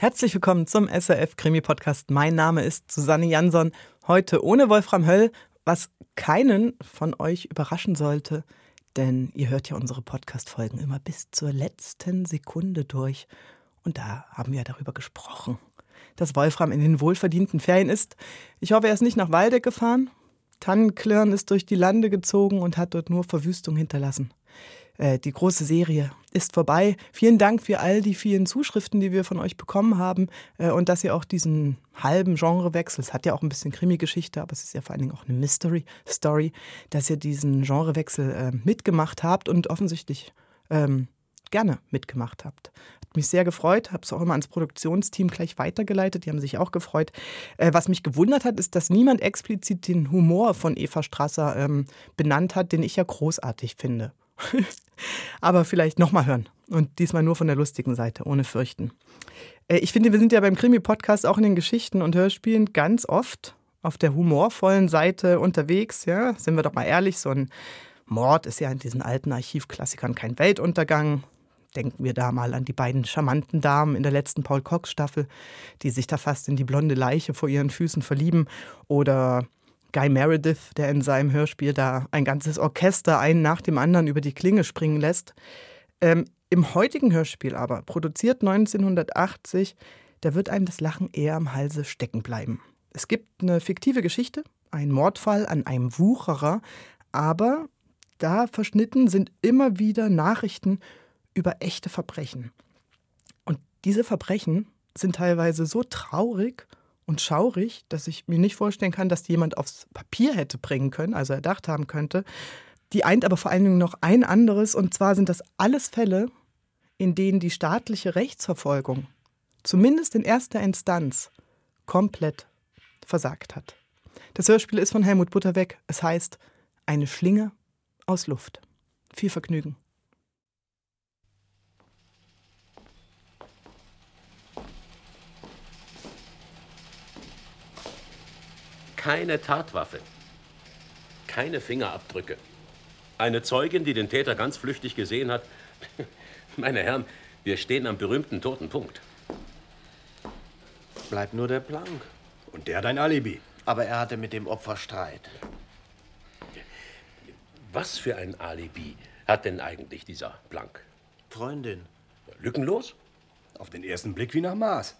Herzlich willkommen zum SRF Krimi Podcast. Mein Name ist Susanne Jansson. Heute ohne Wolfram Höll, was keinen von euch überraschen sollte, denn ihr hört ja unsere Podcast-Folgen immer bis zur letzten Sekunde durch. Und da haben wir darüber gesprochen, dass Wolfram in den wohlverdienten Ferien ist. Ich hoffe, er ist nicht nach Waldeck gefahren. Tannenklirren ist durch die Lande gezogen und hat dort nur Verwüstung hinterlassen. Äh, die große Serie ist vorbei. Vielen Dank für all die vielen Zuschriften, die wir von euch bekommen haben äh, und dass ihr auch diesen halben Genrewechsel, es hat ja auch ein bisschen Krimi-Geschichte, aber es ist ja vor allen Dingen auch eine Mystery-Story, dass ihr diesen Genrewechsel äh, mitgemacht habt und offensichtlich ähm, gerne mitgemacht habt. Hat mich sehr gefreut, habe es auch immer ans Produktionsteam gleich weitergeleitet, die haben sich auch gefreut. Äh, was mich gewundert hat, ist, dass niemand explizit den Humor von Eva Strasser ähm, benannt hat, den ich ja großartig finde. Aber vielleicht nochmal hören. Und diesmal nur von der lustigen Seite, ohne Fürchten. Äh, ich finde, wir sind ja beim Krimi-Podcast auch in den Geschichten und Hörspielen ganz oft auf der humorvollen Seite unterwegs. Ja, sind wir doch mal ehrlich, so ein Mord ist ja in diesen alten Archivklassikern kein Weltuntergang. Denken wir da mal an die beiden charmanten Damen in der letzten Paul Cox-Staffel, die sich da fast in die blonde Leiche vor ihren Füßen verlieben. Oder Guy Meredith, der in seinem Hörspiel da ein ganzes Orchester einen nach dem anderen über die Klinge springen lässt. Ähm, Im heutigen Hörspiel aber, produziert 1980, da wird einem das Lachen eher am Halse stecken bleiben. Es gibt eine fiktive Geschichte, einen Mordfall an einem Wucherer, aber da verschnitten sind immer wieder Nachrichten über echte Verbrechen. Und diese Verbrechen sind teilweise so traurig und schaurig, dass ich mir nicht vorstellen kann, dass die jemand aufs Papier hätte bringen können, also erdacht haben könnte. Die eint aber vor allen Dingen noch ein anderes, und zwar sind das alles Fälle, in denen die staatliche Rechtsverfolgung, zumindest in erster Instanz, komplett versagt hat. Das Hörspiel ist von Helmut Butterweg. Es heißt Eine Schlinge aus Luft. Viel Vergnügen. Keine Tatwaffe. Keine Fingerabdrücke. Eine Zeugin, die den Täter ganz flüchtig gesehen hat. Meine Herren, wir stehen am berühmten toten Punkt. Bleibt nur der Plank. Und der dein Alibi. Aber er hatte mit dem Opfer Streit. Was für ein Alibi hat denn eigentlich dieser Blank? Freundin. Lückenlos? Auf den ersten Blick wie nach Maß.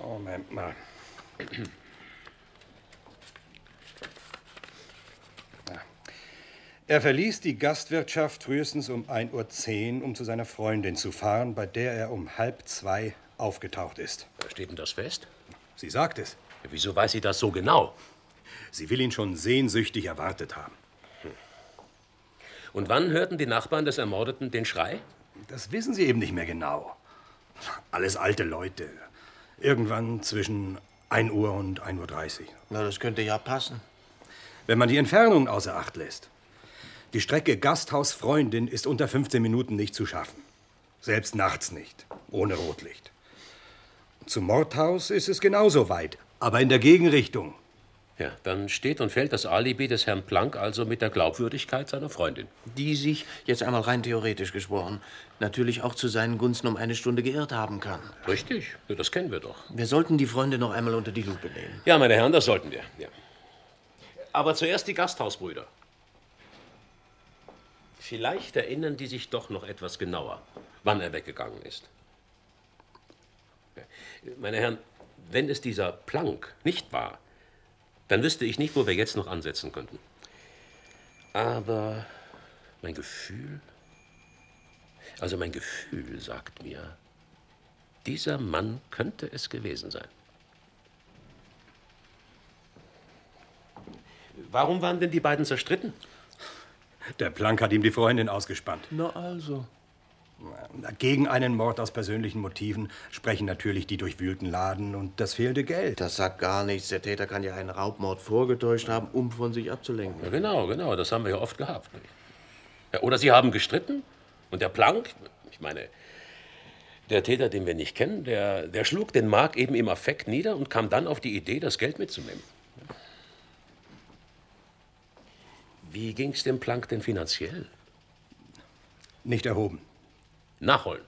Moment mal. Er verließ die Gastwirtschaft frühestens um 1.10 Uhr, um zu seiner Freundin zu fahren, bei der er um halb zwei aufgetaucht ist. Steht denn das fest? Sie sagt es. Ja, wieso weiß sie das so genau? Sie will ihn schon sehnsüchtig erwartet haben. Hm. Und wann hörten die Nachbarn des Ermordeten den Schrei? Das wissen sie eben nicht mehr genau. Alles alte Leute. Irgendwann zwischen 1 Uhr und 1.30 Uhr. Na, das könnte ja passen. Wenn man die Entfernung außer Acht lässt. Die Strecke Gasthaus-Freundin ist unter 15 Minuten nicht zu schaffen. Selbst nachts nicht, ohne Rotlicht. Zum Mordhaus ist es genauso weit, aber in der Gegenrichtung. Ja, dann steht und fällt das Alibi des Herrn Planck also mit der Glaubwürdigkeit seiner Freundin. Die sich, jetzt einmal rein theoretisch gesprochen, natürlich auch zu seinen Gunsten um eine Stunde geirrt haben kann. Richtig, das kennen wir doch. Wir sollten die Freunde noch einmal unter die Lupe nehmen. Ja, meine Herren, das sollten wir. Ja. Aber zuerst die Gasthausbrüder. Vielleicht erinnern die sich doch noch etwas genauer, wann er weggegangen ist. Meine Herren, wenn es dieser Planck nicht war, dann wüsste ich nicht, wo wir jetzt noch ansetzen könnten. Aber mein Gefühl, also mein Gefühl sagt mir, dieser Mann könnte es gewesen sein. Warum waren denn die beiden zerstritten? Der Plank hat ihm die Freundin ausgespannt. Na also. Gegen einen Mord aus persönlichen Motiven sprechen natürlich die durchwühlten Laden und das fehlende Geld. Das sagt gar nichts. Der Täter kann ja einen Raubmord vorgetäuscht haben, um von sich abzulenken. Ja, genau, genau. Das haben wir ja oft gehabt. Ja, oder Sie haben gestritten und der Plank, ich meine, der Täter, den wir nicht kennen, der, der schlug den Mark eben im Affekt nieder und kam dann auf die Idee, das Geld mitzunehmen. Wie ging es dem Planck denn finanziell? Nicht erhoben. Nachholen.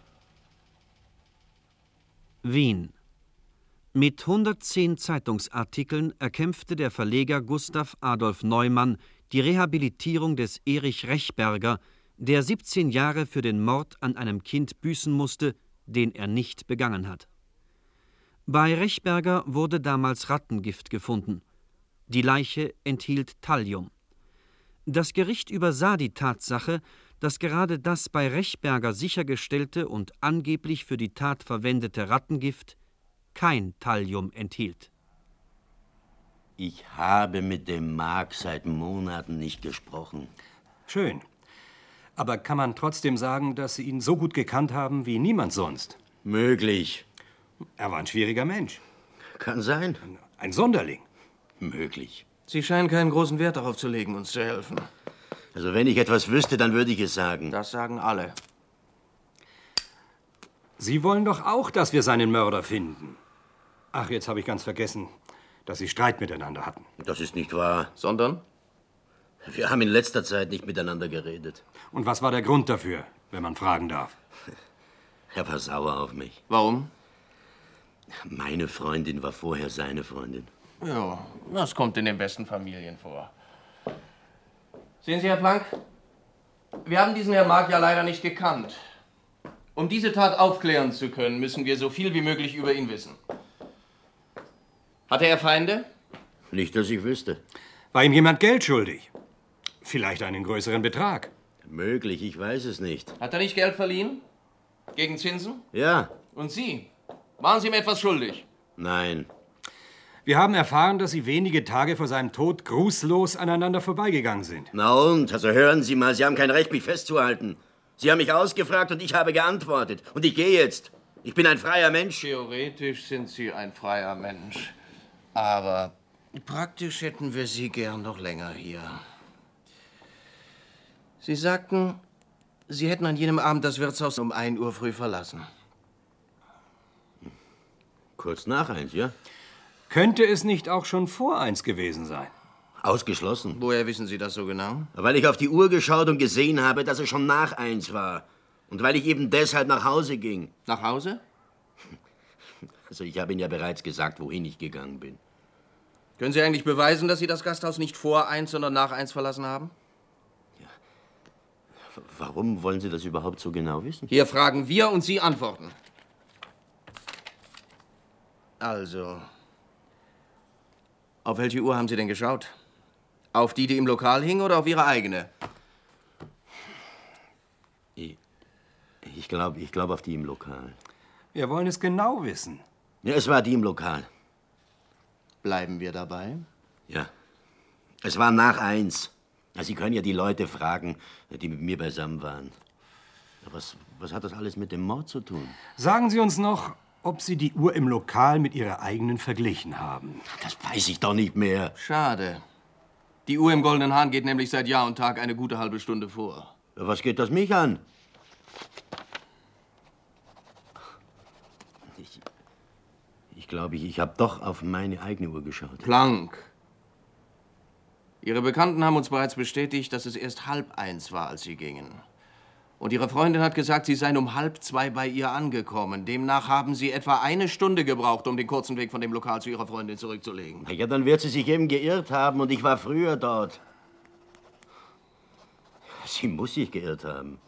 Wien. Mit 110 Zeitungsartikeln erkämpfte der Verleger Gustav Adolf Neumann die Rehabilitierung des Erich Rechberger, der 17 Jahre für den Mord an einem Kind büßen musste, den er nicht begangen hat. Bei Rechberger wurde damals Rattengift gefunden. Die Leiche enthielt Thallium. Das Gericht übersah die Tatsache, dass gerade das bei Rechberger sichergestellte und angeblich für die Tat verwendete Rattengift kein Thallium enthielt. Ich habe mit dem Mark seit Monaten nicht gesprochen. Schön. Aber kann man trotzdem sagen, dass Sie ihn so gut gekannt haben wie niemand sonst? Möglich. Er war ein schwieriger Mensch. Kann sein. Ein Sonderling. Möglich. Sie scheinen keinen großen Wert darauf zu legen, uns zu helfen. Also wenn ich etwas wüsste, dann würde ich es sagen. Das sagen alle. Sie wollen doch auch, dass wir seinen Mörder finden. Ach, jetzt habe ich ganz vergessen, dass Sie Streit miteinander hatten. Das ist nicht wahr. Sondern? Wir haben in letzter Zeit nicht miteinander geredet. Und was war der Grund dafür, wenn man fragen darf? Er war sauer auf mich. Warum? Meine Freundin war vorher seine Freundin. Ja, das kommt in den besten Familien vor. Sehen Sie, Herr Planck, wir haben diesen Herrn Mark ja leider nicht gekannt. Um diese Tat aufklären zu können, müssen wir so viel wie möglich über ihn wissen. Hatte er Feinde? Nicht, dass ich wüsste. War ihm jemand Geld schuldig? Vielleicht einen größeren Betrag? Möglich, ich weiß es nicht. Hat er nicht Geld verliehen? Gegen Zinsen? Ja, Und Sie? Waren Sie ihm etwas schuldig? nein. Wir haben erfahren, dass Sie wenige Tage vor seinem Tod grußlos aneinander vorbeigegangen sind. Na und? Also hören Sie mal, Sie haben kein Recht, mich festzuhalten. Sie haben mich ausgefragt und ich habe geantwortet. Und ich gehe jetzt. Ich bin ein freier Mensch. Theoretisch sind Sie ein freier Mensch. Aber praktisch hätten wir Sie gern noch länger hier. Sie sagten, Sie hätten an jenem Abend das Wirtshaus um 1 Uhr früh verlassen. Kurz nach eins, ja? Könnte es nicht auch schon vor eins gewesen sein? Ausgeschlossen. Woher wissen Sie das so genau? Weil ich auf die Uhr geschaut und gesehen habe, dass es schon nach eins war. Und weil ich eben deshalb nach Hause ging. Nach Hause? Also ich habe Ihnen ja bereits gesagt, wohin ich gegangen bin. Können Sie eigentlich beweisen, dass Sie das Gasthaus nicht vor 1, sondern nach 1 verlassen haben? Warum wollen Sie das überhaupt so genau wissen? Hier fragen wir und Sie antworten. Also, auf welche Uhr haben Sie denn geschaut? Auf die, die im Lokal hing oder auf Ihre eigene? Ich glaube ich glaub auf die im Lokal. Wir wollen es genau wissen. Ja, es war die im Lokal. Bleiben wir dabei? Ja. Es war nach eins. Ja, Sie können ja die Leute fragen, die mit mir beisammen waren. Was, was hat das alles mit dem Mord zu tun? Sagen Sie uns noch, ob Sie die Uhr im Lokal mit Ihrer eigenen verglichen haben. Das weiß ich doch nicht mehr. Schade. Die Uhr im Goldenen Hahn geht nämlich seit Jahr und Tag eine gute halbe Stunde vor. Was geht das mich an? Ich, ich glaube, ich, ich habe doch auf meine eigene Uhr geschaut. Planck. Ihre Bekannten haben uns bereits bestätigt, dass es erst halb eins war, als Sie gingen. Und Ihre Freundin hat gesagt, Sie seien um halb zwei bei ihr angekommen. Demnach haben Sie etwa eine Stunde gebraucht, um den kurzen Weg von dem Lokal zu Ihrer Freundin zurückzulegen. Na Ja, dann wird sie sich eben geirrt haben und ich war früher dort. Sie muss sich geirrt haben.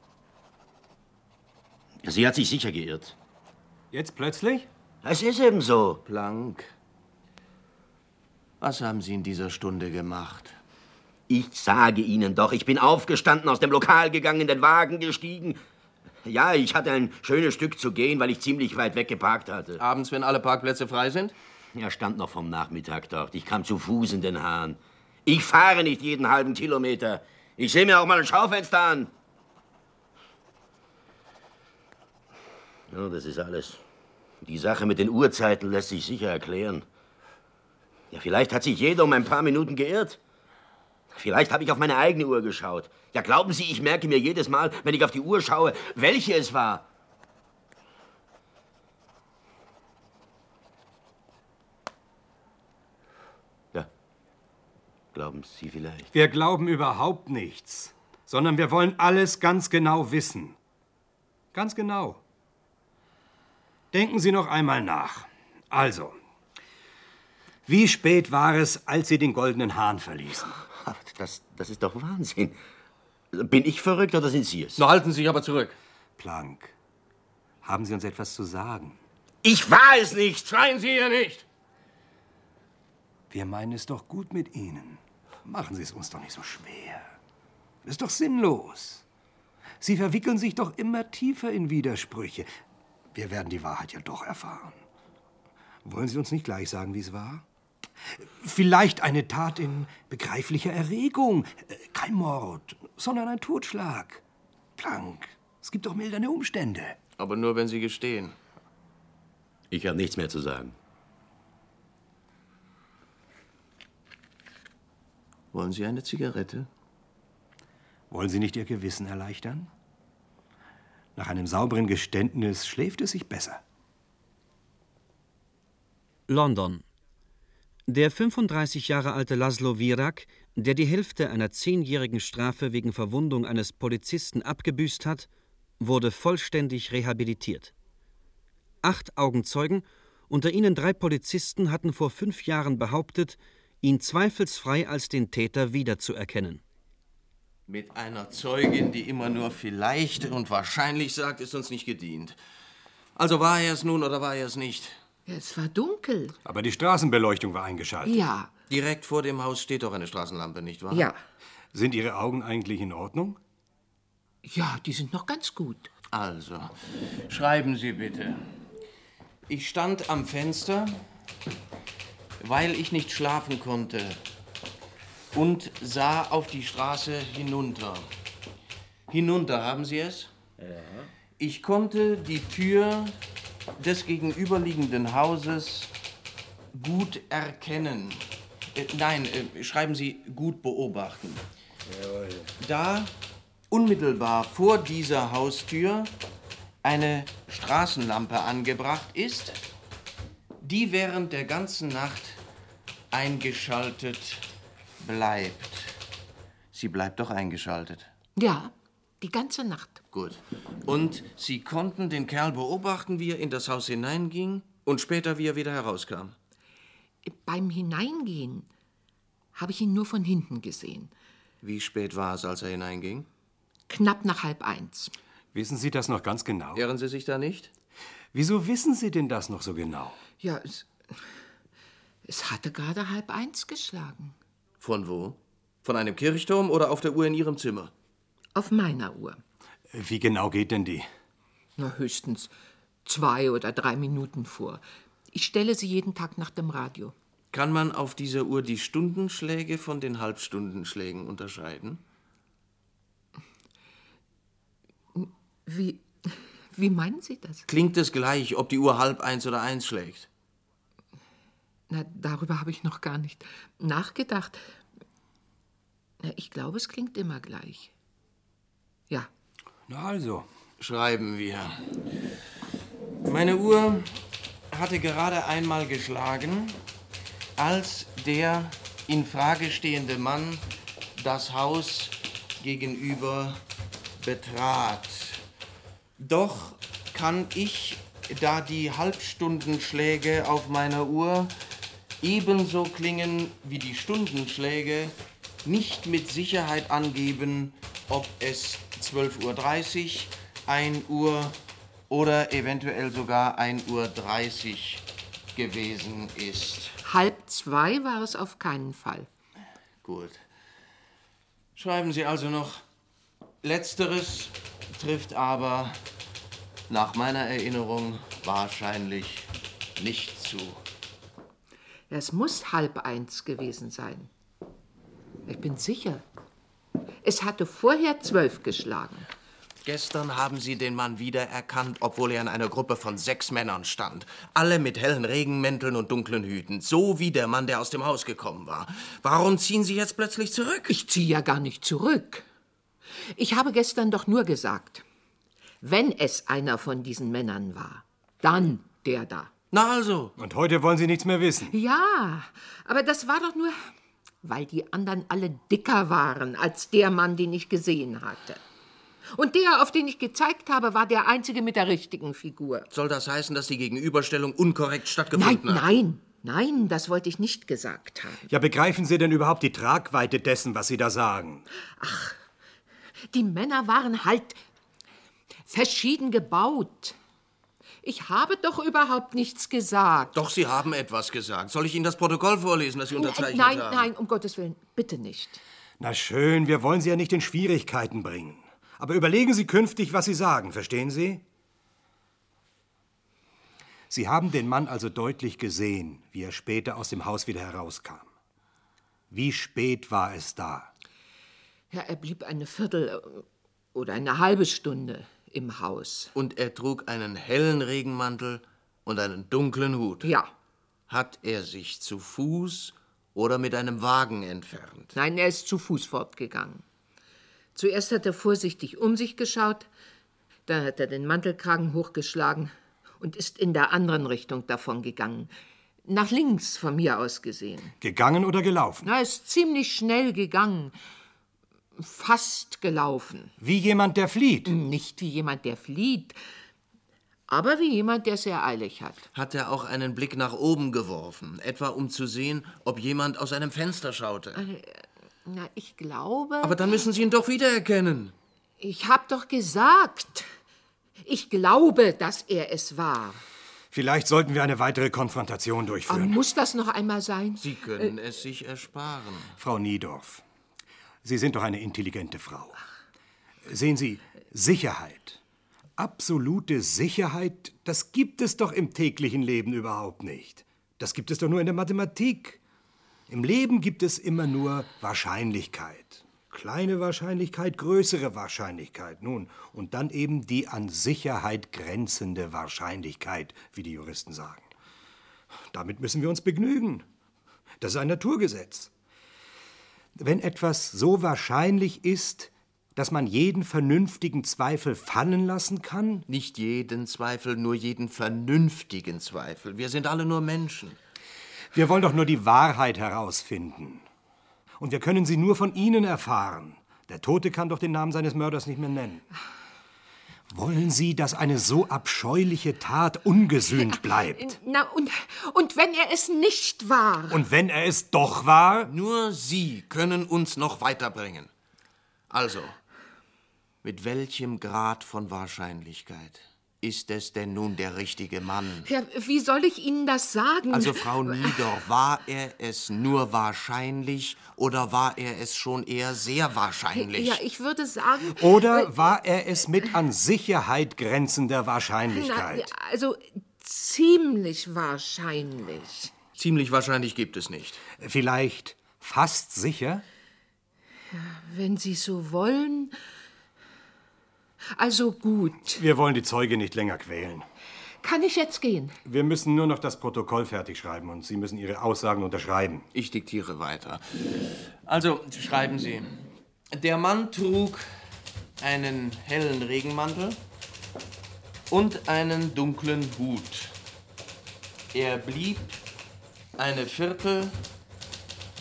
Sie hat sich sicher geirrt. Jetzt plötzlich? Es ist eben so. Planck. Was haben Sie in dieser Stunde gemacht? Ich sage Ihnen doch, ich bin aufgestanden, aus dem Lokal gegangen, in den Wagen gestiegen. Ja, ich hatte ein schönes Stück zu gehen, weil ich ziemlich weit weg geparkt hatte. Abends, wenn alle Parkplätze frei sind? Er stand noch vom Nachmittag dort. Ich kam zu Fuß in den Hahn. Ich fahre nicht jeden halben Kilometer. Ich sehe mir auch mal ein Schaufenster an. Ja, das ist alles. Die Sache mit den Uhrzeiten lässt sich sicher erklären. Ja, vielleicht hat sich jeder um ein paar Minuten geirrt. Vielleicht habe ich auf meine eigene Uhr geschaut. Ja, glauben Sie, ich merke mir jedes Mal, wenn ich auf die Uhr schaue, welche es war. Ja. Glauben Sie vielleicht? Wir glauben überhaupt nichts, sondern wir wollen alles ganz genau wissen. Ganz genau. Denken Sie noch einmal nach. Also, wie spät war es, als Sie den goldenen Hahn verließen? Das, das ist doch Wahnsinn. Bin ich verrückt oder sind Sie es? Na, halten Sie sich aber zurück. Planck, haben Sie uns etwas zu sagen? Ich war es nicht! Schreien Sie hier nicht! Wir meinen es doch gut mit Ihnen. Machen Sie es uns doch nicht so schwer. Ist doch sinnlos. Sie verwickeln sich doch immer tiefer in Widersprüche. Wir werden die Wahrheit ja doch erfahren. Wollen Sie uns nicht gleich sagen, wie es war? Vielleicht eine Tat in begreiflicher Erregung. Kein Mord, sondern ein Totschlag. Planck, es gibt doch mildernde Umstände. Aber nur, wenn Sie gestehen. Ich habe nichts mehr zu sagen. Wollen Sie eine Zigarette? Wollen Sie nicht Ihr Gewissen erleichtern? Nach einem sauberen Geständnis schläft es sich besser. London. Der 35 Jahre alte Laszlo Virak, der die Hälfte einer zehnjährigen Strafe wegen Verwundung eines Polizisten abgebüßt hat, wurde vollständig rehabilitiert. Acht Augenzeugen, unter ihnen drei Polizisten, hatten vor fünf Jahren behauptet, ihn zweifelsfrei als den Täter wiederzuerkennen. Mit einer Zeugin, die immer nur vielleicht und wahrscheinlich sagt, ist uns nicht gedient. Also war er es nun oder war er es nicht? Ja, es war dunkel. Aber die Straßenbeleuchtung war eingeschaltet. Ja, Direkt vor dem Haus steht doch eine Straßenlampe, nicht wahr? ja. Sind Ihre Augen eigentlich in Ordnung? Ja, die sind noch ganz gut. Also, schreiben Sie bitte. Ich stand am Fenster, weil ich nicht schlafen konnte und sah auf die Straße hinunter. Hinunter, haben Sie es? Ja. Ich konnte die Tür des gegenüberliegenden Hauses gut erkennen. Äh, nein, äh, schreiben Sie gut beobachten. Da unmittelbar vor dieser Haustür eine Straßenlampe angebracht ist, die während der ganzen Nacht eingeschaltet bleibt. Sie bleibt doch eingeschaltet. Ja, die ganze Nacht. Gut. Und Sie konnten den Kerl beobachten, wie er in das Haus hineinging und später, wie er wieder herauskam. Beim Hineingehen habe ich ihn nur von hinten gesehen. Wie spät war es, als er hineinging? Knapp nach halb eins. Wissen Sie das noch ganz genau? Irren Sie sich da nicht? Wieso wissen Sie denn das noch so genau? Ja, es, es hatte gerade halb eins geschlagen. Von wo? Von einem Kirchturm oder auf der Uhr in Ihrem Zimmer? Auf meiner Uhr. Wie genau geht denn die? Na, höchstens zwei oder drei Minuten vor. Ich stelle sie jeden Tag nach dem Radio. Kann man auf dieser Uhr die Stundenschläge von den Halbstundenschlägen unterscheiden? Wie, wie meinen Sie das? Klingt es gleich, ob die Uhr halb eins oder eins schlägt? Na, darüber habe ich noch gar nicht nachgedacht. Na, ich glaube, es klingt immer gleich. Ja, Na also. Schreiben wir. Meine Uhr hatte gerade einmal geschlagen, als der in Frage stehende Mann das Haus gegenüber betrat. Doch kann ich, da die Halbstundenschläge auf meiner Uhr ebenso klingen wie die Stundenschläge, nicht mit Sicherheit angeben, ob es 12.30 Uhr, 1 Uhr oder eventuell sogar 1.30 Uhr gewesen ist. halb zwei war es auf keinen Fall. Gut. Schreiben Sie also noch, letzteres trifft aber nach meiner Erinnerung wahrscheinlich nicht zu. Es muss halb eins gewesen sein. Ich bin sicher. Es hatte vorher zwölf geschlagen. Gestern haben Sie den Mann wiedererkannt, obwohl er in einer Gruppe von sechs Männern stand. Alle mit hellen Regenmänteln und dunklen Hüten. So wie der Mann, der aus dem Haus gekommen war. Warum ziehen Sie jetzt plötzlich zurück? Ich ziehe ja gar nicht zurück. Ich habe gestern doch nur gesagt, wenn es einer von diesen Männern war, dann der da. Na also, Und heute wollen Sie nichts mehr wissen. Ja, aber das war doch nur, weil die anderen alle dicker waren als der Mann, den ich gesehen hatte. Und der, auf den ich gezeigt habe, war der einzige mit der richtigen Figur. Soll das heißen, dass die Gegenüberstellung unkorrekt Nein, stattgefunden hat? nein, nein, das wollte ich nicht gesagt haben. Ja, begreifen Sie denn überhaupt die Tragweite dessen, was Sie da sagen? Die Männer waren halt verschieden gebaut. Ich habe doch überhaupt nichts gesagt. Doch, Sie haben etwas gesagt. Soll ich Ihnen das Protokoll vorlesen, das Sie unterzeichnet nein, haben? nein, um Gottes Willen, bitte nicht. Na schön, wir wollen Sie ja nicht in Schwierigkeiten bringen. Aber überlegen Sie künftig, was Sie sagen, verstehen Sie? Sie haben den Mann also deutlich gesehen, wie er später aus dem Haus wieder herauskam. Wie spät war es da? Ja, er blieb eine Viertel äh, oder eine halbe Stunde im Haus. Und er trug einen hellen Regenmantel und einen dunklen Hut. Ja. Hat er sich zu Fuß oder mit einem Wagen entfernt? Nein, er ist zu Fuß fortgegangen. Zuerst hat er vorsichtig um sich geschaut, dann hat er den Mantelkragen hochgeschlagen und ist in der anderen Richtung davongegangen. Nach links von mir aus gesehen. Gegangen oder gelaufen? Na, er ist ziemlich schnell gegangen. Fast gelaufen. Wie jemand, der flieht. Nicht wie jemand, der flieht, aber wie jemand, der sehr eilig hat. Hat er auch einen Blick nach oben geworfen, etwa um zu sehen, ob jemand aus einem Fenster schaute? Na, ich glaube. Aber dann müssen Sie ihn doch wiedererkennen. ich hab doch gesagt. Ich glaube, dass er es war. Vielleicht sollten wir eine weitere Konfrontation Aber durchführen. muss das noch einmal sein? Sie können es sich ersparen. Frau Niedorf, Sie sind doch eine intelligente Frau. Sehen Sie, Sicherheit, absolute Sicherheit, das gibt es doch im täglichen Leben überhaupt nicht. Das gibt es doch nur in der Mathematik. Im Leben gibt es immer nur Wahrscheinlichkeit. Kleine Wahrscheinlichkeit, größere Wahrscheinlichkeit. Nun, und dann eben die an Sicherheit grenzende Wahrscheinlichkeit, wie die Juristen sagen. Damit müssen wir uns begnügen. Das ist ein Naturgesetz. Wenn etwas so wahrscheinlich ist, dass man jeden vernünftigen Zweifel fallen lassen kann, Nicht jeden Zweifel, nur jeden vernünftigen Zweifel. Wir sind alle nur Menschen. wir wollen doch nur die Wahrheit herausfinden. Und wir können sie nur von Ihnen erfahren. Der Tote kann doch den Namen seines Mörders nicht mehr nennen. Wollen Sie, dass eine so abscheuliche Tat ungesühnt bleibt? Na, und, und wenn er es nicht war? Und wenn er es doch war? Nur Sie können uns noch weiterbringen. Also, mit welchem Grad von Wahrscheinlichkeit ist es denn nun der richtige Mann? Ja, wie soll ich Ihnen das sagen? Also, Frau Niedor, war er es nur wahrscheinlich oder war er es schon eher sehr wahrscheinlich? ja, ich würde sagen. Oder war er es mit an Sicherheit grenzender Na, Wahrscheinlichkeit? also ziemlich wahrscheinlich. Ziemlich wahrscheinlich gibt es nicht. Vielleicht fast sicher? Wenn Sie so wollen. Also gut. Wir wollen die Zeuge nicht länger quälen. Kann ich jetzt gehen? Wir müssen nur noch das Protokoll fertig schreiben und Sie müssen Ihre Aussagen unterschreiben. Ich diktiere weiter. Also, schreiben Sie. Der Mann trug einen hellen Regenmantel und einen dunklen Hut. Er blieb eine Viertel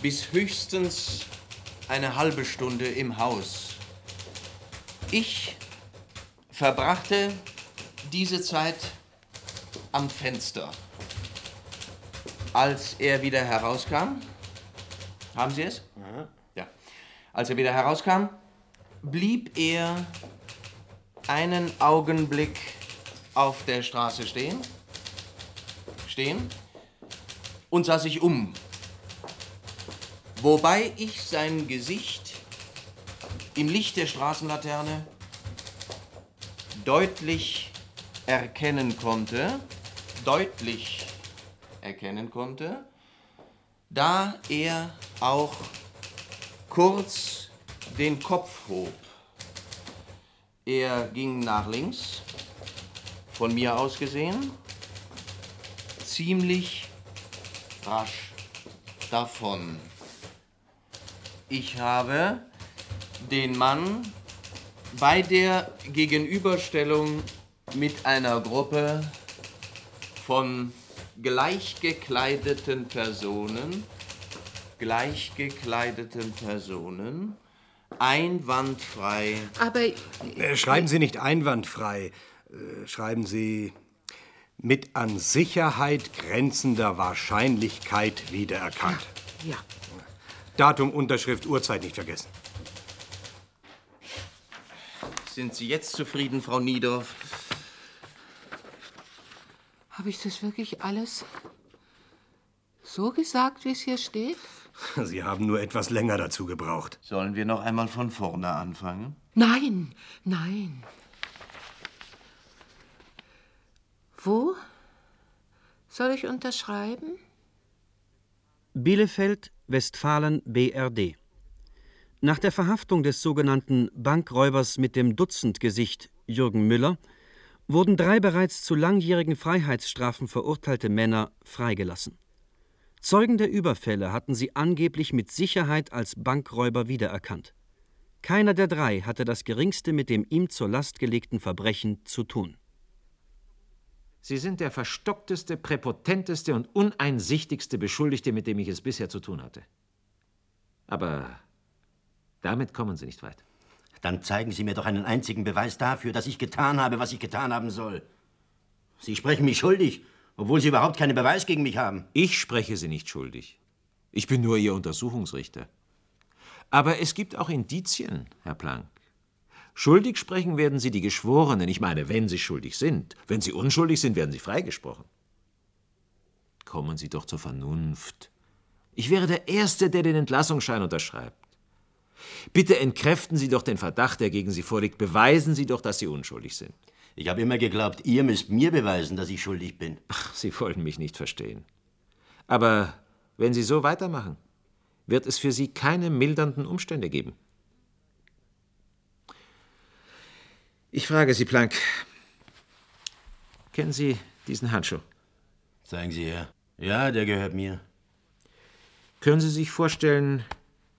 bis höchstens eine halbe Stunde im Haus. Ich verbrachte diese Zeit am Fenster. Als er wieder herauskam, haben Sie es? Ja. Als er wieder herauskam, blieb er einen Augenblick auf der Straße stehen, stehen und sah sich um. Wobei ich sein Gesicht im Licht der Straßenlaterne deutlich erkennen konnte, deutlich erkennen konnte, da er auch kurz den Kopf hob. Er ging nach links, von mir aus gesehen, ziemlich rasch davon. Ich habe den Mann bei der Gegenüberstellung mit einer Gruppe von gleichgekleideten Personen, gleichgekleideten Personen Einwandfrei. Aber Äh, schreiben Sie nicht einwandfrei. Äh, schreiben Sie mit an Sicherheit grenzender Wahrscheinlichkeit wiedererkannt. ja, Datum, Unterschrift, Uhrzeit nicht vergessen. Sind Sie jetzt zufrieden, Frau Niedorf? habe ich das wirklich alles so gesagt, wie es hier steht? Sie haben nur etwas länger dazu gebraucht. Sollen wir noch einmal von vorne anfangen? Nein, nein. Wo soll ich unterschreiben? Bielefeld, Westfalen, BRD. Nach der Verhaftung des sogenannten Bankräubers mit dem Dutzendgesicht Jürgen Müller wurden drei bereits zu langjährigen Freiheitsstrafen verurteilte Männer freigelassen. Zeugen der Überfälle hatten sie angeblich mit Sicherheit als Bankräuber wiedererkannt. Keiner der drei hatte das geringste mit dem ihm zur Last gelegten Verbrechen zu tun. Sie sind der verstockteste, präpotenteste und uneinsichtigste Beschuldigte, mit dem ich es bisher zu tun hatte. Aber damit kommen Sie nicht weit. Dann zeigen Sie mir doch einen einzigen Beweis dafür, dass ich getan habe, was ich getan haben soll. Sie sprechen mich schuldig, obwohl Sie überhaupt keinen Beweis gegen mich haben. Ich spreche Sie nicht schuldig. Ich bin nur Ihr Untersuchungsrichter. Aber es gibt auch Indizien, Herr Planck. Schuldig sprechen werden Sie die Geschworenen. Ich meine, wenn Sie schuldig sind. Wenn Sie unschuldig sind, werden Sie freigesprochen. Kommen Sie doch zur Vernunft. Ich wäre der Erste, der den Entlassungsschein unterschreibt. Bitte entkräften Sie doch den Verdacht, der gegen Sie vorliegt. Beweisen Sie doch, dass Sie unschuldig sind. Ich habe immer geglaubt, ihr müsst mir beweisen, dass ich schuldig bin. Ach, Sie wollen mich nicht verstehen. Aber wenn Sie so weitermachen, wird es für Sie keine mildernden Umstände geben. Ich frage Sie, Planck, kennen Sie diesen Handschuh? Zeigen Sie her. Ja, der gehört mir. Können Sie sich vorstellen,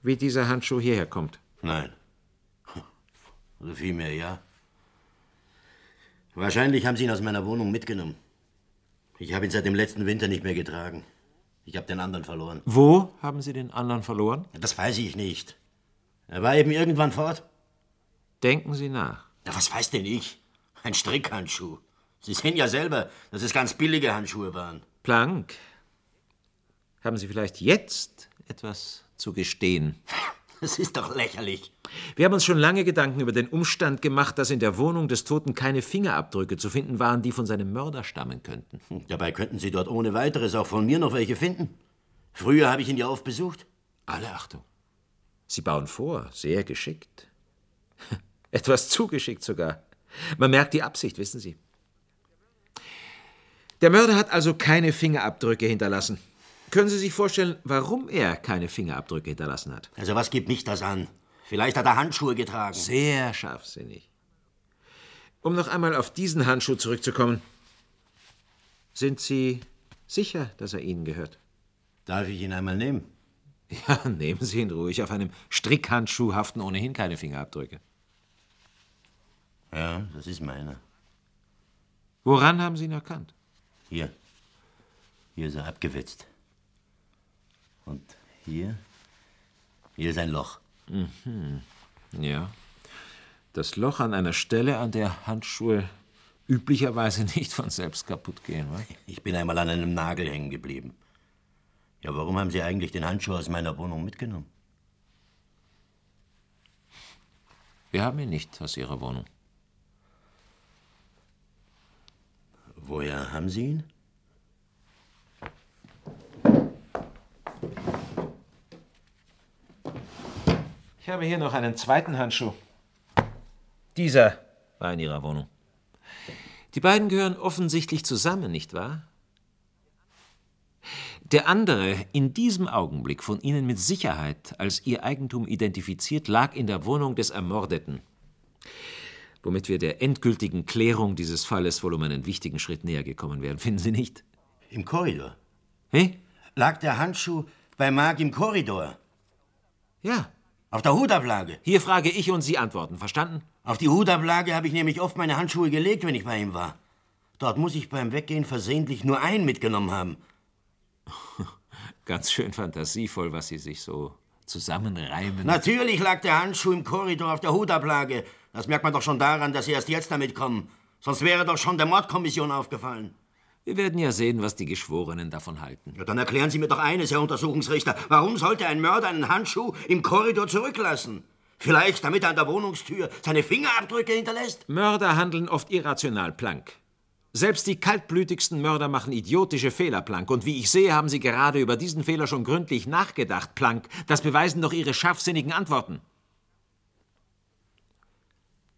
wie dieser Handschuh hierher kommt? Nein. Oder vielmehr ja. Wahrscheinlich haben Sie ihn aus meiner Wohnung mitgenommen. Ich habe ihn seit dem letzten Winter nicht mehr getragen. Ich habe den anderen verloren. Wo haben Sie den anderen verloren? Das weiß ich nicht. Er war eben irgendwann fort. Denken Sie nach. Ja, was weiß denn ich? Ein Strickhandschuh. Sie sehen ja selber, dass es ganz billige Handschuhe waren. Planck, haben Sie vielleicht jetzt etwas zu gestehen? Das ist doch lächerlich. Wir haben uns schon lange Gedanken über den Umstand gemacht, dass in der Wohnung des Toten keine Fingerabdrücke zu finden waren, die von seinem Mörder stammen könnten. Dabei könnten Sie dort ohne weiteres auch von mir noch welche finden. Früher habe ich ihn ja oft besucht. Alle Achtung. Sie bauen vor, sehr geschickt. Etwas zu geschickt sogar. Man merkt die Absicht, wissen Sie. Der Mörder hat also keine Fingerabdrücke hinterlassen. Können Sie sich vorstellen, warum er keine Fingerabdrücke hinterlassen hat? Also was gibt mich das an? Vielleicht hat er Handschuhe getragen. Sehr scharfsinnig. Um noch einmal auf diesen Handschuh zurückzukommen. Sind Sie sicher, dass er Ihnen gehört? Darf ich ihn einmal nehmen? Ja, nehmen Sie ihn ruhig. Auf einem Strickhandschuh haften ohnehin keine Fingerabdrücke. Ja, das ist meiner. Woran haben Sie ihn erkannt? Hier. Hier ist er abgewetzt. Und hier? Hier ist ein Loch. Mhm. Ja. Das Loch an einer Stelle, an der Handschuhe üblicherweise nicht von selbst kaputt gehen, was? Ich bin einmal an einem Nagel hängen geblieben. Ja, warum haben Sie eigentlich den Handschuh aus meiner Wohnung mitgenommen? Wir haben ihn nicht aus Ihrer Wohnung. Woher haben Sie ihn? Ich habe hier noch einen zweiten Handschuh. Dieser war in Ihrer Wohnung. Die beiden gehören offensichtlich zusammen, nicht wahr? Der andere, in diesem Augenblick von Ihnen mit Sicherheit als Ihr Eigentum identifiziert, lag in der Wohnung des Ermordeten. Womit wir der endgültigen Klärung dieses Falles wohl um einen wichtigen Schritt näher gekommen wären, finden Sie nicht? Im Korridor. Hä? Lag der Handschuh bei Mark im Korridor? Ja. Auf der Hutablage? Hier frage ich und Sie antworten, verstanden? Auf die Hutablage habe ich nämlich oft meine Handschuhe gelegt, wenn ich bei ihm war. Dort muss ich beim Weggehen versehentlich nur einen mitgenommen haben. Ganz schön fantasievoll, was Sie sich so zusammenreimen. Natürlich lag der Handschuh im Korridor auf der Hutablage. Das merkt man doch schon daran, dass Sie erst jetzt damit kommen. Sonst wäre doch schon der Mordkommission aufgefallen. Wir werden ja sehen, was die Geschworenen davon halten. Ja, dann erklären Sie mir doch eines, Herr Untersuchungsrichter. Warum sollte ein Mörder einen Handschuh im Korridor zurücklassen? Vielleicht, damit er an der Wohnungstür seine Fingerabdrücke hinterlässt? Mörder handeln oft irrational, Planck. Selbst die kaltblütigsten Mörder machen idiotische Fehler, Planck. Und wie ich sehe, haben Sie gerade über diesen Fehler schon gründlich nachgedacht, Planck. Das beweisen doch Ihre scharfsinnigen Antworten.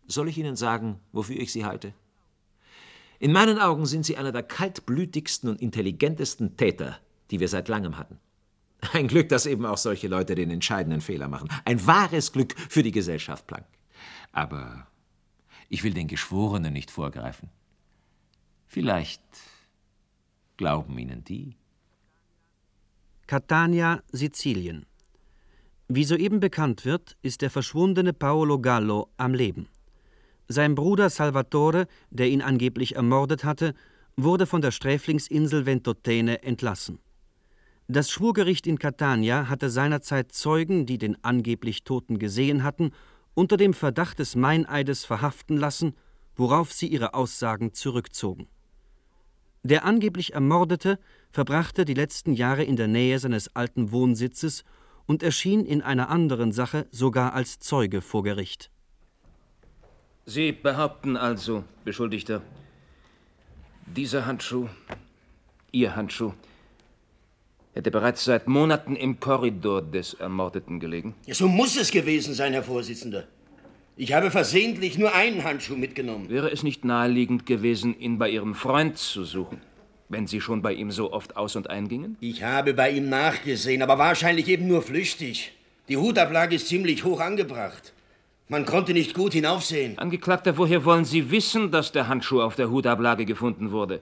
Soll ich Ihnen sagen, wofür ich Sie halte? In meinen Augen sind Sie einer der kaltblütigsten und intelligentesten Täter, die wir seit langem hatten. Ein Glück, dass eben auch solche Leute den entscheidenden Fehler machen. Ein wahres Glück für die Gesellschaft, Planck. Aber ich will den Geschworenen nicht vorgreifen. Vielleicht glauben Ihnen die. Catania, Sizilien. Wie soeben bekannt wird, ist der verschwundene Paolo Gallo am Leben. Sein Bruder Salvatore, der ihn angeblich ermordet hatte, wurde von der Sträflingsinsel Ventotene entlassen. Das Schwurgericht in Catania hatte seinerzeit Zeugen, die den angeblich Toten gesehen hatten, unter dem Verdacht des Meineides verhaften lassen, worauf sie ihre Aussagen zurückzogen. Der angeblich Ermordete verbrachte die letzten Jahre in der Nähe seines alten Wohnsitzes und erschien in einer anderen Sache sogar als Zeuge vor Gericht. Sie behaupten also, Beschuldigter, dieser Handschuh, Ihr Handschuh, hätte bereits seit Monaten im Korridor des Ermordeten gelegen? Ja, so muss es gewesen sein, Herr Vorsitzender. Ich habe versehentlich nur einen Handschuh mitgenommen. Wäre es nicht naheliegend gewesen, ihn bei Ihrem Freund zu suchen, wenn Sie schon bei ihm so oft aus und eingingen? Ich habe bei ihm nachgesehen, aber wahrscheinlich eben nur flüchtig. Die Hutablage ist ziemlich hoch angebracht. Man konnte nicht gut hinaufsehen. Angeklagter, woher wollen Sie wissen, dass der Handschuh auf der Hutablage gefunden wurde?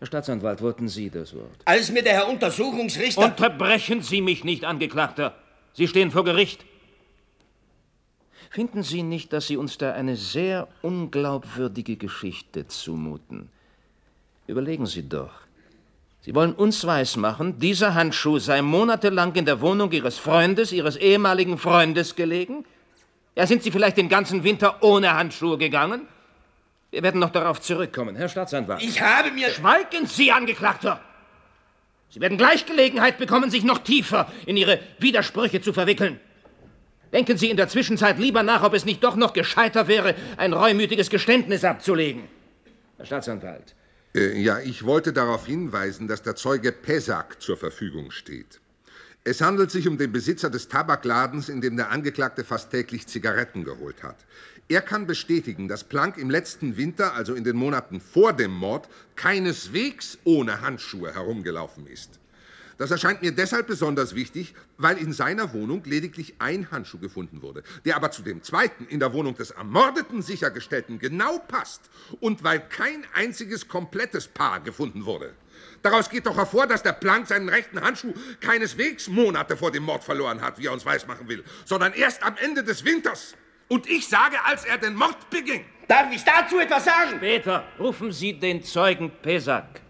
Herr Staatsanwalt, wollten Sie das Wort? Als mir der Herr Untersuchungsrichter... Unterbrechen Sie mich nicht, Angeklagter. Sie stehen vor Gericht. Finden Sie nicht, dass Sie uns da eine sehr unglaubwürdige Geschichte zumuten? Überlegen Sie doch. Sie wollen uns weismachen, dieser Handschuh sei monatelang in der Wohnung Ihres Freundes, Ihres ehemaligen Freundes gelegen? Ja, sind Sie vielleicht den ganzen Winter ohne Handschuhe gegangen? Wir werden noch darauf zurückkommen, Herr Staatsanwalt. Ich habe mir... Schweigen Sie, Angeklagter! Sie werden gleich Gelegenheit bekommen, sich noch tiefer in Ihre Widersprüche zu verwickeln. Denken Sie in der Zwischenzeit lieber nach, ob es nicht doch noch gescheiter wäre, ein reumütiges Geständnis abzulegen. Herr Staatsanwalt. Äh, ja, ich wollte darauf hinweisen, dass der Zeuge Pesak zur Verfügung steht. Es handelt sich um den Besitzer des Tabakladens, in dem der Angeklagte fast täglich Zigaretten geholt hat. Er kann bestätigen, dass Planck im letzten Winter, also in den Monaten vor dem Mord, keineswegs ohne Handschuhe herumgelaufen ist. Das erscheint mir deshalb besonders wichtig, weil in seiner Wohnung lediglich ein Handschuh gefunden wurde, der aber zu dem zweiten in der Wohnung des Ermordeten sichergestellten genau passt und weil kein einziges komplettes Paar gefunden wurde. Daraus geht doch hervor, dass der Planck seinen rechten Handschuh keineswegs Monate vor dem Mord verloren hat, wie er uns weismachen will, sondern erst am Ende des Winters. Und ich sage, als er den Mord beging. Darf ich dazu etwas sagen? Später rufen Sie den Zeugen Pesak.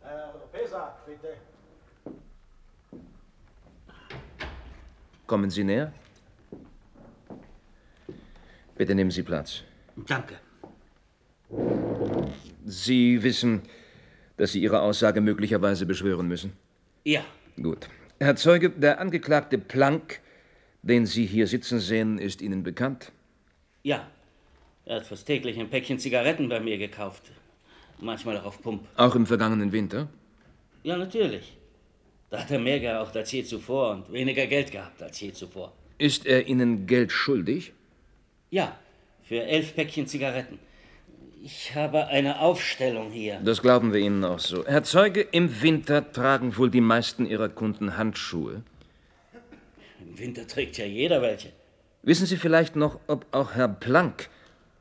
Herr Pesak, bitte. Kommen Sie näher. Bitte nehmen Sie Platz. Danke. Sie wissen, dass Sie Ihre Aussage möglicherweise beschwören müssen? Ja. Gut. Herr Zeuge, der Angeklagte Planck, den Sie hier sitzen sehen, ist Ihnen bekannt? Ja. Er hat fast täglich ein Päckchen Zigaretten bei mir gekauft. Manchmal auch auf Pump. Auch im vergangenen Winter? Ja, natürlich. Da hat er mehr geraucht als je zuvor und weniger Geld gehabt als je zuvor. Ist er Ihnen Geld schuldig? Ja, für elf Päckchen Zigaretten. Ich habe eine Aufstellung hier. Das glauben wir Ihnen auch so. Herr Zeuge, im Winter tragen wohl die meisten Ihrer Kunden Handschuhe. Im Winter trägt ja jeder welche. Wissen Sie vielleicht noch, ob auch Herr Planck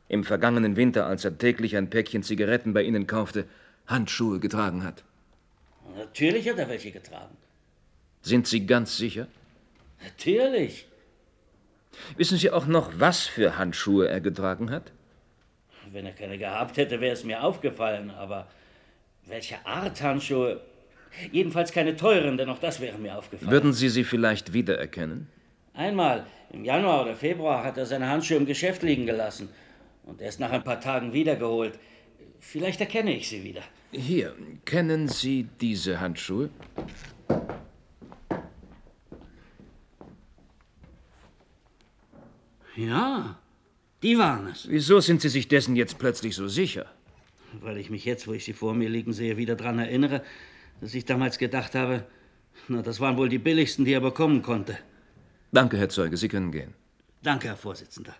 im vergangenen Winter, als er täglich ein Päckchen Zigaretten bei Ihnen kaufte, Handschuhe getragen hat? Natürlich hat er welche getragen. Sind Sie ganz sicher? Natürlich. Wissen Sie auch noch, was für Handschuhe er getragen hat? Wenn er keine gehabt hätte, wäre es mir aufgefallen. Aber welche Art Handschuhe? Jedenfalls keine teuren, denn auch das wäre mir aufgefallen. Würden Sie sie vielleicht wiedererkennen? Einmal, im Januar oder Februar, hat er seine Handschuhe im Geschäft liegen gelassen und erst nach ein paar Tagen wiedergeholt. Vielleicht erkenne ich sie wieder. Hier, kennen Sie diese Handschuhe? Ja, die waren es. Wieso sind Sie sich dessen jetzt plötzlich so sicher? Weil ich mich jetzt, wo ich sie vor mir liegen sehe, wieder daran erinnere, dass ich damals gedacht habe, na, das waren wohl die billigsten, die er bekommen konnte. Danke, Herr Zeuge, Sie können gehen. Danke, Herr Vorsitzender.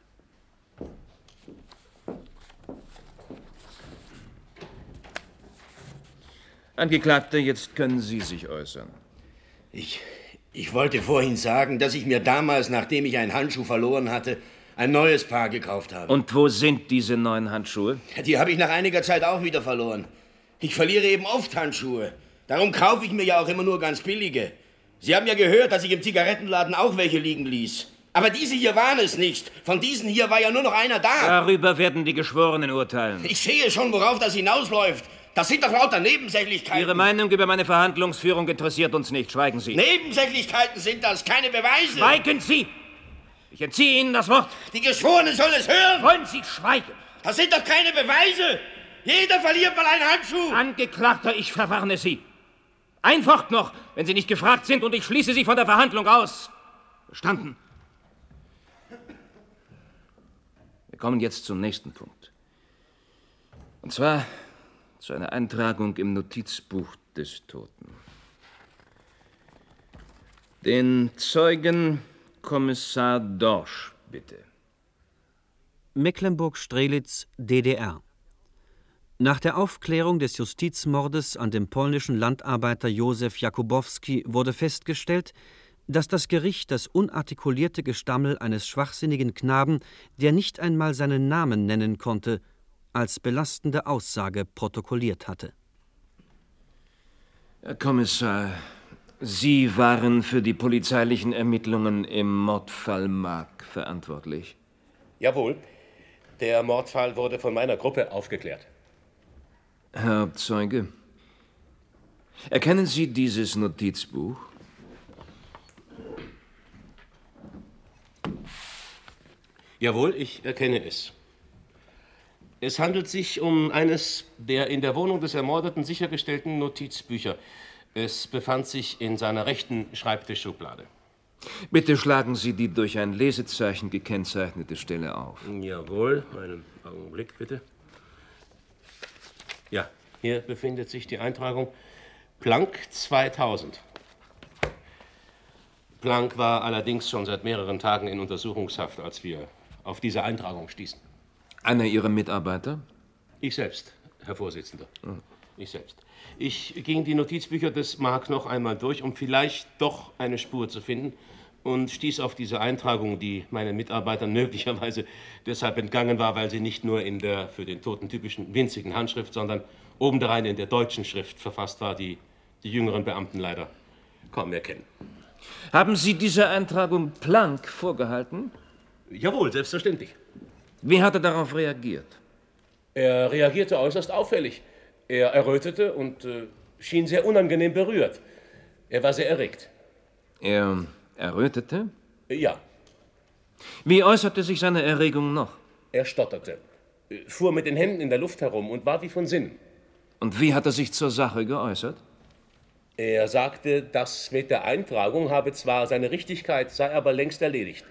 Angeklagter, jetzt können Sie sich äußern. Ich, ich wollte vorhin sagen, dass ich mir damals, nachdem ich einen Handschuh verloren hatte, ein neues Paar gekauft habe. Und wo sind diese neuen Handschuhe? Die habe ich nach einiger Zeit auch wieder verloren. Ich verliere eben oft Handschuhe. Darum kaufe ich mir ja auch immer nur ganz billige. Sie haben ja gehört, dass ich im Zigarettenladen auch welche liegen ließ. Aber diese hier waren es nicht. Von diesen hier war ja nur noch einer da. Darüber werden die Geschworenen urteilen. Ich sehe schon, worauf das hinausläuft. Das sind doch lauter Nebensächlichkeiten. Ihre Meinung über meine Verhandlungsführung interessiert uns nicht. Schweigen Sie. Nebensächlichkeiten sind das, keine Beweise. Schweigen Sie! Ich entziehe Ihnen das Wort. Die Geschworenen sollen es hören. Wollen Sie schweigen? Das sind doch keine Beweise. Jeder verliert mal einen Handschuh. Angeklagter, ich verwarne Sie. Ein Wort noch, wenn Sie nicht gefragt sind, und ich schließe Sie von der Verhandlung aus. Verstanden? Wir kommen jetzt zum nächsten Punkt. Und zwar zu einer Eintragung im Notizbuch des Toten. Den Zeugen Kommissar Dorsch, bitte. Mecklenburg-Strelitz, DDR. Nach der Aufklärung des Justizmordes an dem polnischen Landarbeiter Józef Jakubowski wurde festgestellt, dass das Gericht das unartikulierte Gestammel eines schwachsinnigen Knaben, der nicht einmal seinen Namen nennen konnte, als belastende Aussage protokolliert hatte. Herr Kommissar, Sie waren für die polizeilichen Ermittlungen im Mordfall Mark verantwortlich. Jawohl. Der Mordfall wurde von meiner Gruppe aufgeklärt. Herr Zeuge, erkennen Sie dieses Notizbuch? Jawohl, ich erkenne es. Es handelt sich um eines der in der Wohnung des Ermordeten sichergestellten Notizbücher. Es befand sich in seiner rechten Schreibtischschublade. Bitte schlagen Sie die durch ein Lesezeichen gekennzeichnete Stelle auf. Jawohl, einen Augenblick bitte. Ja, hier befindet sich die Eintragung Planck 2000. Planck war allerdings schon seit mehreren Tagen in Untersuchungshaft, als wir auf diese Eintragung stießen. Einer Ihrer Mitarbeiter? Ich selbst, Herr Vorsitzender. Ich selbst. Ich ging die Notizbücher des Mark noch einmal durch, um vielleicht doch eine Spur zu finden und stieß auf diese Eintragung, die meinen Mitarbeitern möglicherweise deshalb entgangen war, weil sie nicht nur in der für den Toten typischen winzigen Handschrift, sondern obendrein in der deutschen Schrift verfasst war, die die jüngeren Beamten leider kaum mehr kennen. Haben Sie diese Eintragung Planck vorgehalten? Jawohl, selbstverständlich. Wie hat er darauf reagiert? Er reagierte äußerst auffällig. Er errötete und äh, schien sehr unangenehm berührt. Er war sehr erregt. Er errötete? Ja. Wie äußerte sich seine Erregung noch? Er stotterte, äh, fuhr mit den Händen in der Luft herum und war wie von Sinnen. Und wie hat er sich zur Sache geäußert? Er sagte, das mit der Eintragung habe zwar seine Richtigkeit, sei aber längst erledigt.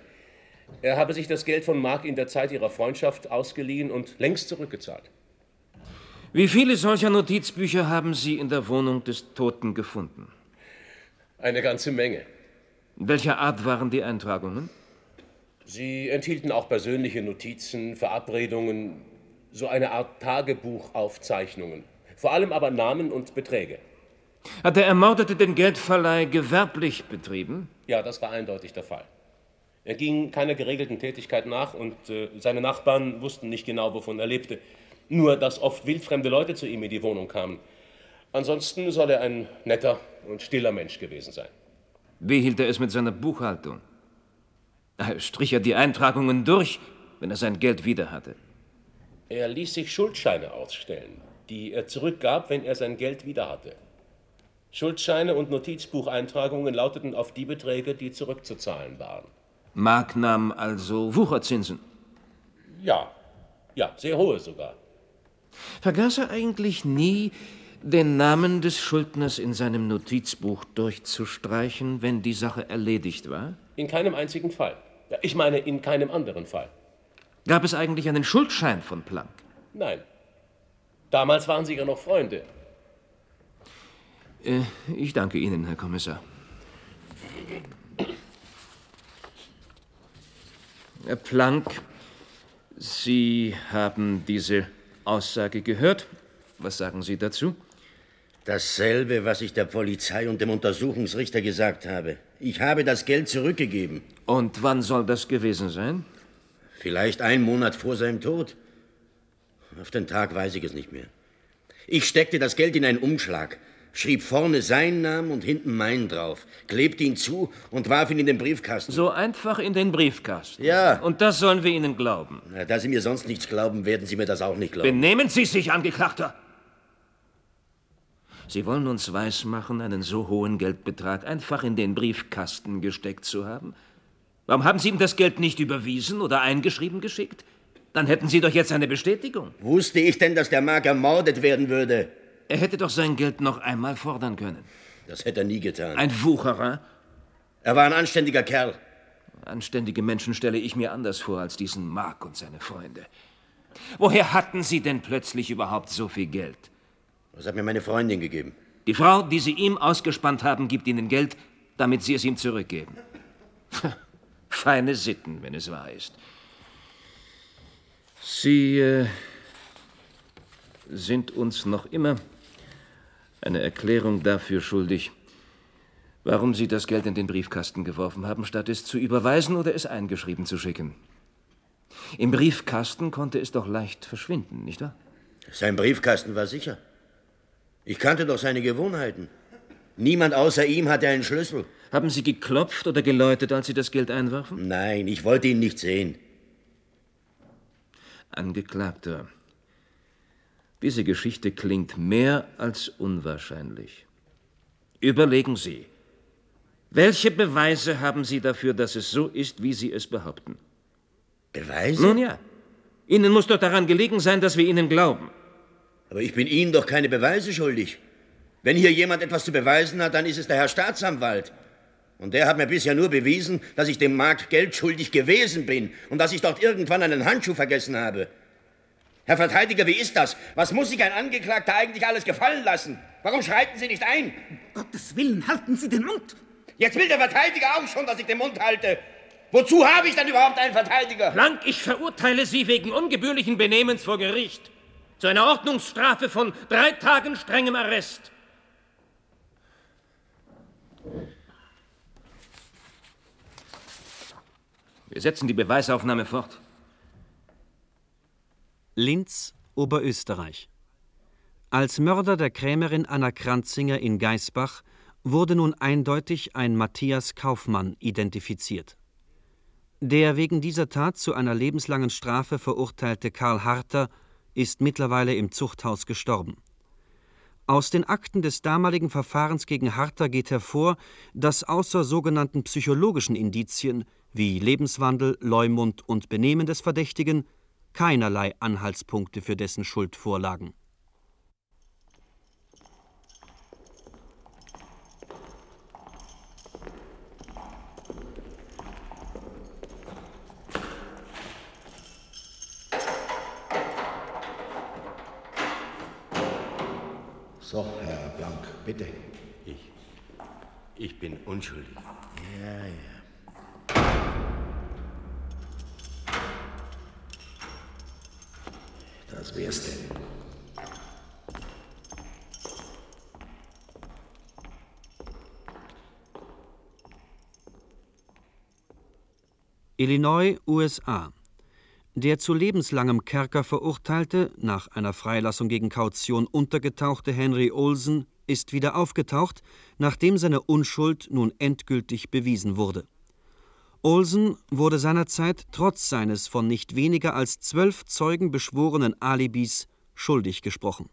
Er habe sich das Geld von Mark in der Zeit ihrer Freundschaft ausgeliehen und längst zurückgezahlt. Wie viele solcher Notizbücher haben Sie in der Wohnung des Toten gefunden? Eine ganze Menge. Welcher Art waren die Eintragungen? Sie enthielten auch persönliche Notizen, Verabredungen, so eine Art Tagebuchaufzeichnungen. Vor allem aber Namen und Beträge. Hat der Ermordete den Geldverleih gewerblich betrieben? Ja, das war eindeutig der Fall. Er ging keiner geregelten Tätigkeit nach und äh, seine Nachbarn wussten nicht genau, wovon er lebte. Nur, dass oft wildfremde Leute zu ihm in die Wohnung kamen. Ansonsten soll er ein netter und stiller Mensch gewesen sein. Wie hielt er es mit seiner Buchhaltung? Strich er die Eintragungen durch, wenn er sein Geld wieder hatte? Er ließ sich Schuldscheine ausstellen, die er zurückgab, wenn er sein Geld wieder hatte. Schuldscheine und Notizbucheintragungen lauteten auf die Beträge, die zurückzuzahlen waren. Mark nahm also Wucherzinsen. Ja, ja, sehr hohe sogar. Vergaß er eigentlich nie, den Namen des Schuldners in seinem Notizbuch durchzustreichen, wenn die Sache erledigt war? In keinem einzigen Fall. Ich meine, in keinem anderen Fall. Gab es eigentlich einen Schuldschein von Planck? Nein. Damals waren Sie ja noch Freunde. Äh, ich danke Ihnen, Herr Kommissar. Herr Planck, Sie haben diese Aussage gehört. Was sagen Sie dazu? Dasselbe, was ich der Polizei und dem Untersuchungsrichter gesagt habe. Ich habe das Geld zurückgegeben. Und wann soll das gewesen sein? Vielleicht einen Monat vor seinem Tod. Auf den Tag weiß ich es nicht mehr. Ich steckte das Geld in einen Umschlag, schrieb vorne seinen Namen und hinten meinen drauf, klebte ihn zu und warf ihn in den Briefkasten. So einfach in den Briefkasten. Ja. Und das sollen wir Ihnen glauben. Na, da Sie mir sonst nichts glauben, werden Sie mir das auch nicht glauben. Benehmen Sie sich, Angeklagter! Sie wollen uns weismachen, einen so hohen Geldbetrag einfach in den Briefkasten gesteckt zu haben? Warum haben Sie ihm das Geld nicht überwiesen oder eingeschrieben geschickt? Dann hätten Sie doch jetzt eine Bestätigung. Wusste ich denn, dass der Mark ermordet werden würde? Er hätte doch sein Geld noch einmal fordern können. Das hätte er nie getan. Ein Wucherer? Er war ein anständiger Kerl. Anständige Menschen stelle ich mir anders vor als diesen Mark und seine Freunde. Woher hatten Sie denn plötzlich überhaupt so viel Geld? Das hat mir meine Freundin gegeben. Die Frau, die Sie ihm ausgespannt haben, gibt Ihnen Geld, damit Sie es ihm zurückgeben. Feine Sitten, wenn es wahr ist. Sie äh, sind uns noch immer eine Erklärung dafür schuldig, warum Sie das Geld in den Briefkasten geworfen haben, statt es zu überweisen oder es eingeschrieben zu schicken. Im Briefkasten konnte es doch leicht verschwinden, nicht wahr? Sein Briefkasten war sicher. Ich kannte doch seine Gewohnheiten. Niemand außer ihm hatte einen Schlüssel. Haben Sie geklopft oder geläutet, als Sie das Geld einwarfen? Nein, ich wollte ihn nicht sehen. Angeklagter, diese Geschichte klingt mehr als unwahrscheinlich. Überlegen Sie, welche Beweise haben Sie dafür, dass es so ist, wie Sie es behaupten? Beweise? Nun ja. Ihnen muss doch daran gelegen sein, dass wir Ihnen glauben. Aber ich bin Ihnen doch keine Beweise schuldig. Wenn hier jemand etwas zu beweisen hat, dann ist es der Herr Staatsanwalt. Und der hat mir bisher nur bewiesen, dass ich dem Markt Geld schuldig gewesen bin und dass ich dort irgendwann einen Handschuh vergessen habe. Herr Verteidiger, wie ist das? Was muss sich ein Angeklagter eigentlich alles gefallen lassen? Warum schreiten Sie nicht ein? Um Gottes Willen, halten Sie den Mund! Jetzt will der Verteidiger auch schon, dass ich den Mund halte. Wozu habe ich dann überhaupt einen Verteidiger? Blank, ich verurteile Sie wegen ungebührlichen Benehmens vor Gericht zu einer Ordnungsstrafe von drei Tagen strengem Arrest. Wir setzen die Beweisaufnahme fort. Linz, Oberösterreich. Als Mörder der Krämerin Anna Kranzinger in Geisbach wurde nun eindeutig ein Matthias Kaufmann identifiziert. Der wegen dieser Tat zu einer lebenslangen Strafe verurteilte Karl Harter ist mittlerweile im Zuchthaus gestorben. Aus den Akten des damaligen Verfahrens gegen Harter geht hervor, dass außer sogenannten psychologischen Indizien wie Lebenswandel, Leumund und Benehmen des Verdächtigen keinerlei Anhaltspunkte für dessen Schuld vorlagen. So, Herr Blank, bitte. Ich. Ich bin unschuldig. Ja, ja. Das wär's denn. Illinois, USA. Der zu lebenslangem Kerker verurteilte, nach einer Freilassung gegen Kaution untergetauchte Henry Olsen ist wieder aufgetaucht, nachdem seine Unschuld nun endgültig bewiesen wurde. Olsen wurde seinerzeit trotz seines von nicht weniger als zwölf Zeugen beschworenen Alibis schuldig gesprochen.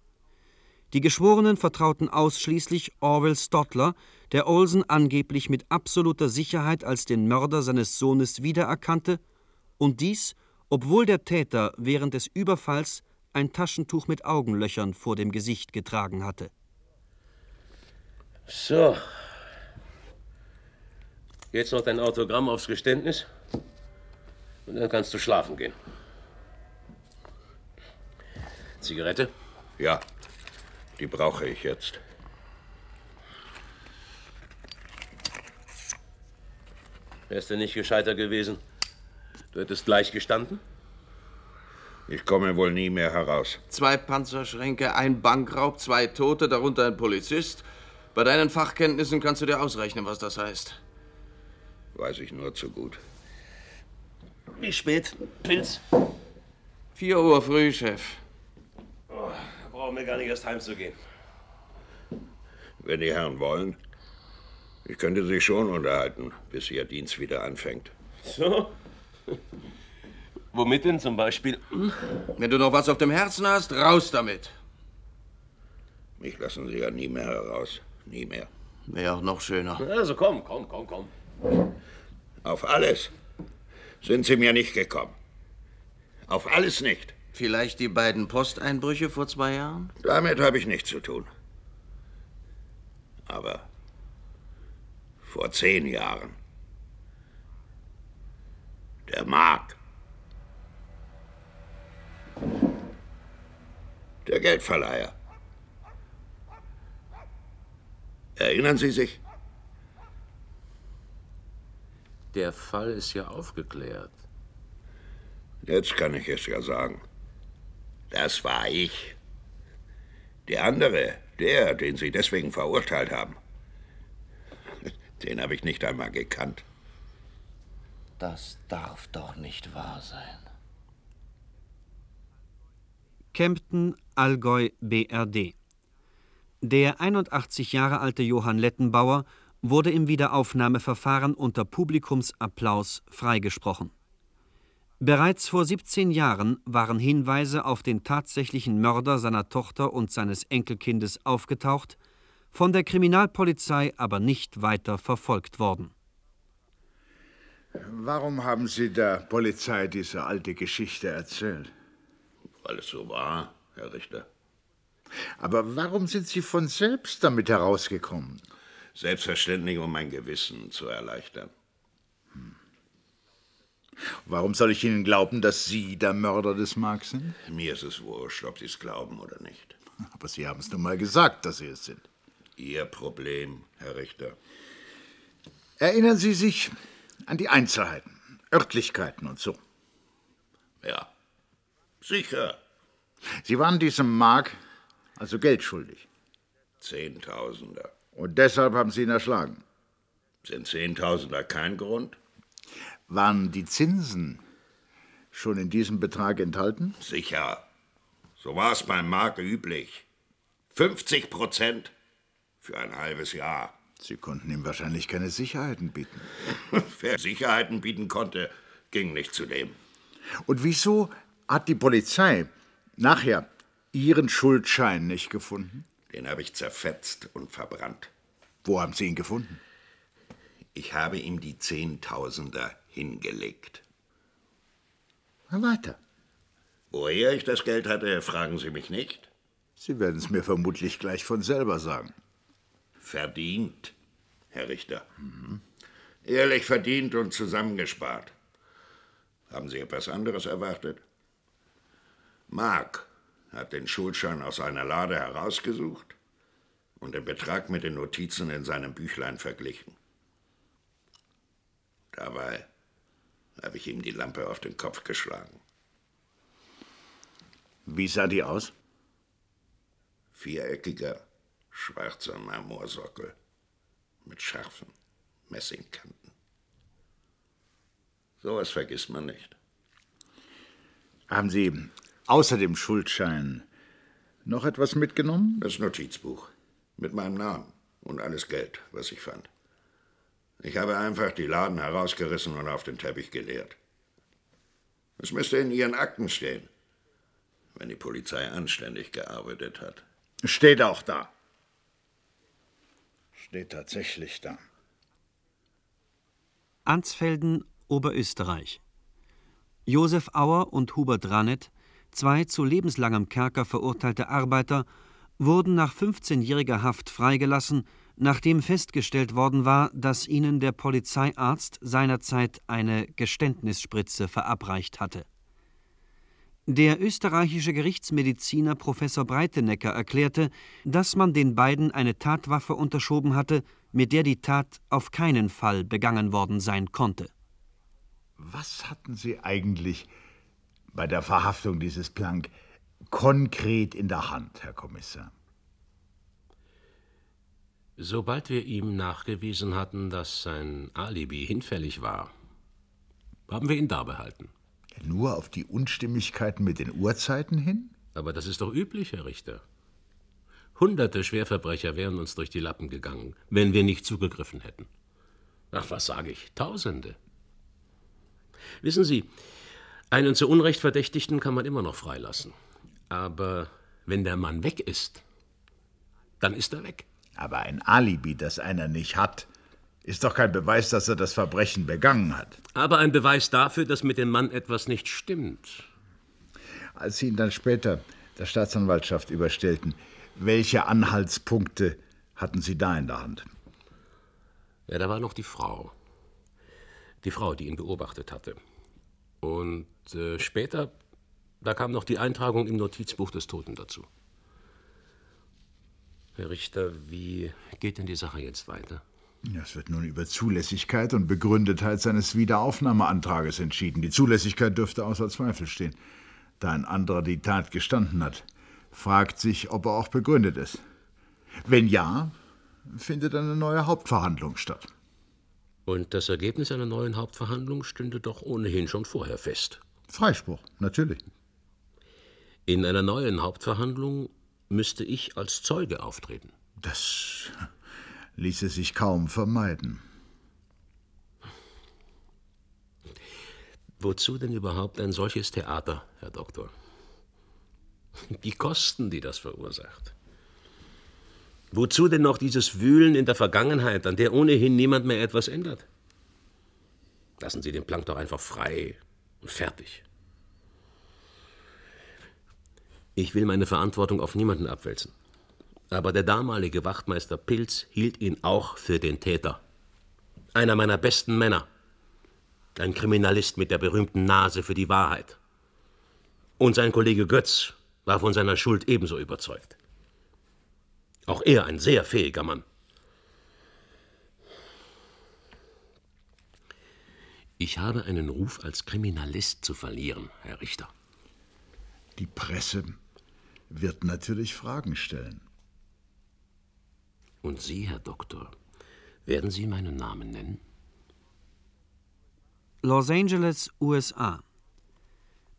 Die Geschworenen vertrauten ausschließlich Orwell Stottler, der Olsen angeblich mit absoluter Sicherheit als den Mörder seines Sohnes wiedererkannte, und dies, obwohl der Täter während des Überfalls ein Taschentuch mit Augenlöchern vor dem Gesicht getragen hatte. So. Jetzt noch dein Autogramm aufs Geständnis. Und dann kannst du schlafen gehen. Zigarette? Ja, die brauche ich jetzt. Wärst du nicht gescheiter gewesen? Du hättest gleich gestanden? Ich komme wohl nie mehr heraus. Zwei Panzerschränke, ein Bankraub, zwei Tote, darunter ein Polizist. Bei deinen Fachkenntnissen kannst du dir ausrechnen, was das heißt. Weiß ich nur zu gut. Wie spät? Pilz? Vier Uhr früh, Chef. Oh, da brauchen wir gar nicht erst heimzugehen. Wenn die Herren wollen. Ich könnte Sie schon unterhalten, bis Ihr Dienst wieder anfängt. So? Womit denn zum Beispiel? Wenn du noch was auf dem Herzen hast, raus damit. Mich lassen Sie ja nie mehr heraus. Nie mehr. Wäre auch noch schöner. Also komm, komm, komm, komm. Auf alles sind Sie mir nicht gekommen. Auf alles nicht. Vielleicht die beiden Posteinbrüche vor zwei Jahren? Damit habe ich nichts zu tun. Aber vor zehn Jahren. Der Mark. Der Geldverleiher. Erinnern Sie sich? Der Fall ist ja aufgeklärt. Jetzt kann ich es ja sagen. Das war ich. Der andere, der, den Sie deswegen verurteilt haben, den habe ich nicht einmal gekannt. Das darf doch nicht wahr sein. Kempten, Allgäu, BRD. Der 81 Jahre alte Johann Lettenbauer wurde im Wiederaufnahmeverfahren unter Publikumsapplaus freigesprochen. Bereits vor 17 Jahren waren Hinweise auf den tatsächlichen Mörder seiner Tochter und seines Enkelkindes aufgetaucht, von der Kriminalpolizei aber nicht weiter verfolgt worden. Warum haben Sie der Polizei diese alte Geschichte erzählt? Weil es so war, Herr Richter. Aber warum sind Sie von selbst damit herausgekommen? Selbstverständlich, um mein Gewissen zu erleichtern. Hm. Warum soll ich Ihnen glauben, dass Sie der Mörder des Mark sind? Mir ist es wurscht, ob Sie es glauben oder nicht. Aber Sie haben es nun mal gesagt, dass Sie es sind. Ihr Problem, Herr Richter. Erinnern Sie sich an die Einzelheiten, Örtlichkeiten und so? Ja, sicher. Sie waren diesem Mark also Geld schuldig. Zehntausender. Und deshalb haben Sie ihn erschlagen. Sind Zehntausender kein Grund? Waren die Zinsen schon in diesem Betrag enthalten? Sicher. So war es beim Mark üblich. 50 Prozent für ein halbes Jahr. Sie konnten ihm wahrscheinlich keine Sicherheiten bieten. Wer Sicherheiten bieten konnte, ging nicht zu dem. Und wieso hat die Polizei nachher Ihren Schuldschein nicht gefunden? Den habe ich zerfetzt und verbrannt. Wo haben Sie ihn gefunden? Ich habe ihm die Zehntausender hingelegt. Na weiter. Woher ich das Geld hatte, fragen Sie mich nicht. Sie werden es mir vermutlich gleich von selber sagen. Verdient, Herr Richter. Mhm. Ehrlich verdient und zusammengespart. Haben Sie etwas anderes erwartet? Mark hat den Schuldschein aus einer Lade herausgesucht und den Betrag mit den Notizen in seinem Büchlein verglichen. Dabei habe ich ihm die Lampe auf den Kopf geschlagen. Wie sah die aus? Viereckiger, schwarzer Marmorsockel mit scharfen Messingkanten. Sowas vergisst man nicht. Haben Sie außer dem Schuldschein noch etwas mitgenommen? Das Notizbuch mit meinem Namen und alles Geld, was ich fand. Ich habe einfach die Laden herausgerissen und auf den Teppich geleert. Es müsste in Ihren Akten stehen, wenn die Polizei anständig gearbeitet hat. Steht auch da. Steht tatsächlich da. Ansfelden, Oberösterreich. Josef Auer und Hubert Rannet, zwei zu lebenslangem Kerker verurteilte Arbeiter, wurden nach 15-jähriger Haft freigelassen, nachdem festgestellt worden war, dass ihnen der Polizeiarzt seinerzeit eine Geständnisspritze verabreicht hatte. Der österreichische Gerichtsmediziner Professor Breitenecker erklärte, dass man den beiden eine Tatwaffe unterschoben hatte, mit der die Tat auf keinen Fall begangen worden sein konnte. Was hatten Sie eigentlich bei der Verhaftung dieses Planck konkret in der Hand, Herr Kommissar? Sobald wir ihm nachgewiesen hatten, dass sein Alibi hinfällig war, haben wir ihn da behalten. Nur auf die Unstimmigkeiten mit den Uhrzeiten hin? Aber das ist doch üblich, Herr Richter. Hunderte Schwerverbrecher wären uns durch die Lappen gegangen, wenn wir nicht zugegriffen hätten. Ach, was sage ich? Tausende. Wissen Sie, einen zu Unrecht Verdächtigten kann man immer noch freilassen. Aber wenn der Mann weg ist, dann ist er weg. Aber ein Alibi, das einer nicht hat, ist doch kein Beweis, dass er das Verbrechen begangen hat. Aber ein Beweis dafür, dass mit dem Mann etwas nicht stimmt. Als Sie ihn dann später der Staatsanwaltschaft überstellten, welche Anhaltspunkte hatten Sie da in der Hand? Ja, da war noch die Frau. Die Frau, die ihn beobachtet hatte. Und äh, später, da kam noch die Eintragung im Notizbuch des Toten dazu. Herr Richter, wie geht denn die Sache jetzt weiter? Es wird nun über Zulässigkeit und Begründetheit seines Wiederaufnahmeantrages entschieden. Die Zulässigkeit dürfte außer Zweifel stehen, da ein anderer die Tat gestanden hat. Fragt sich, ob er auch begründet ist. Wenn ja, findet eine neue Hauptverhandlung statt. Und das Ergebnis einer neuen Hauptverhandlung stünde doch ohnehin schon vorher fest. Freispruch, natürlich. In einer neuen Hauptverhandlung müsste ich als Zeuge auftreten. Das ließe sich kaum vermeiden. Wozu denn überhaupt ein solches Theater, Herr Doktor? Die Kosten, die das verursacht. Wozu denn noch dieses Wühlen in der Vergangenheit, an der ohnehin niemand mehr etwas ändert? Lassen Sie den Plank doch einfach frei und fertig. Ich will meine Verantwortung auf niemanden abwälzen. Aber der damalige Wachtmeister Pilz hielt ihn auch für den Täter. Einer meiner besten Männer. Ein Kriminalist mit der berühmten Nase für die Wahrheit. Und sein Kollege Götz war von seiner Schuld ebenso überzeugt. Auch er ein sehr fähiger Mann. Ich habe einen Ruf als Kriminalist zu verlieren, Herr Richter. Die Presse wird natürlich Fragen stellen. Und Sie, Herr Doktor, werden Sie meinen Namen nennen? Los Angeles, USA.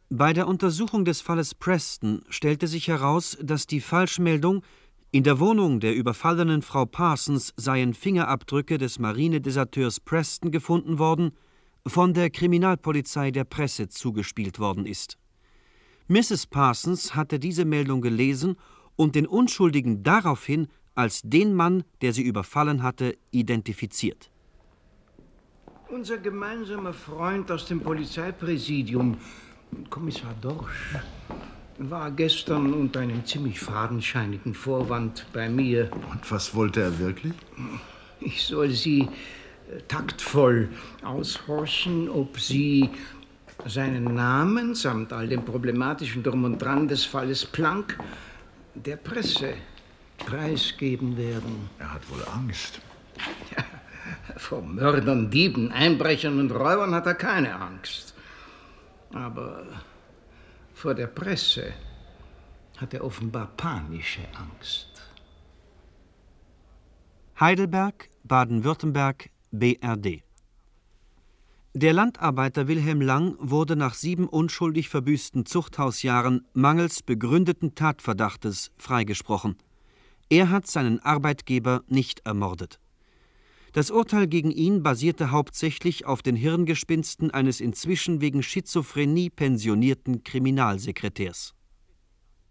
Bei der Untersuchung des Falles Preston stellte sich heraus, dass die Falschmeldung, in der Wohnung der überfallenen Frau Parsons seien Fingerabdrücke des Marinedeserteurs Preston gefunden worden, von der Kriminalpolizei der Presse zugespielt worden ist. Mrs. Parsons hatte diese Meldung gelesen und den Unschuldigen daraufhin als den Mann, der sie überfallen hatte, identifiziert. Unser gemeinsamer Freund aus dem Polizeipräsidium, Kommissar Dorsch, war gestern unter einem ziemlich fadenscheinigen Vorwand bei mir. Und was wollte er wirklich? Ich soll Sie äh, taktvoll aushorchen, ob Sie seinen Namen samt all dem problematischen Drum und Dran des Falles Planck der Presse preisgeben werden. Er hat wohl Angst. Ja, vor Mördern, Dieben, Einbrechern und Räubern hat er keine Angst. Aber vor der Presse hat er offenbar panische Angst. Heidelberg, Baden-Württemberg, BRD. Der Landarbeiter Wilhelm Lang wurde nach sieben unschuldig verbüßten Zuchthausjahren mangels begründeten Tatverdachtes freigesprochen. Er hat seinen Arbeitgeber nicht ermordet. Das Urteil gegen ihn basierte hauptsächlich auf den Hirngespinsten eines inzwischen wegen Schizophrenie pensionierten Kriminalsekretärs.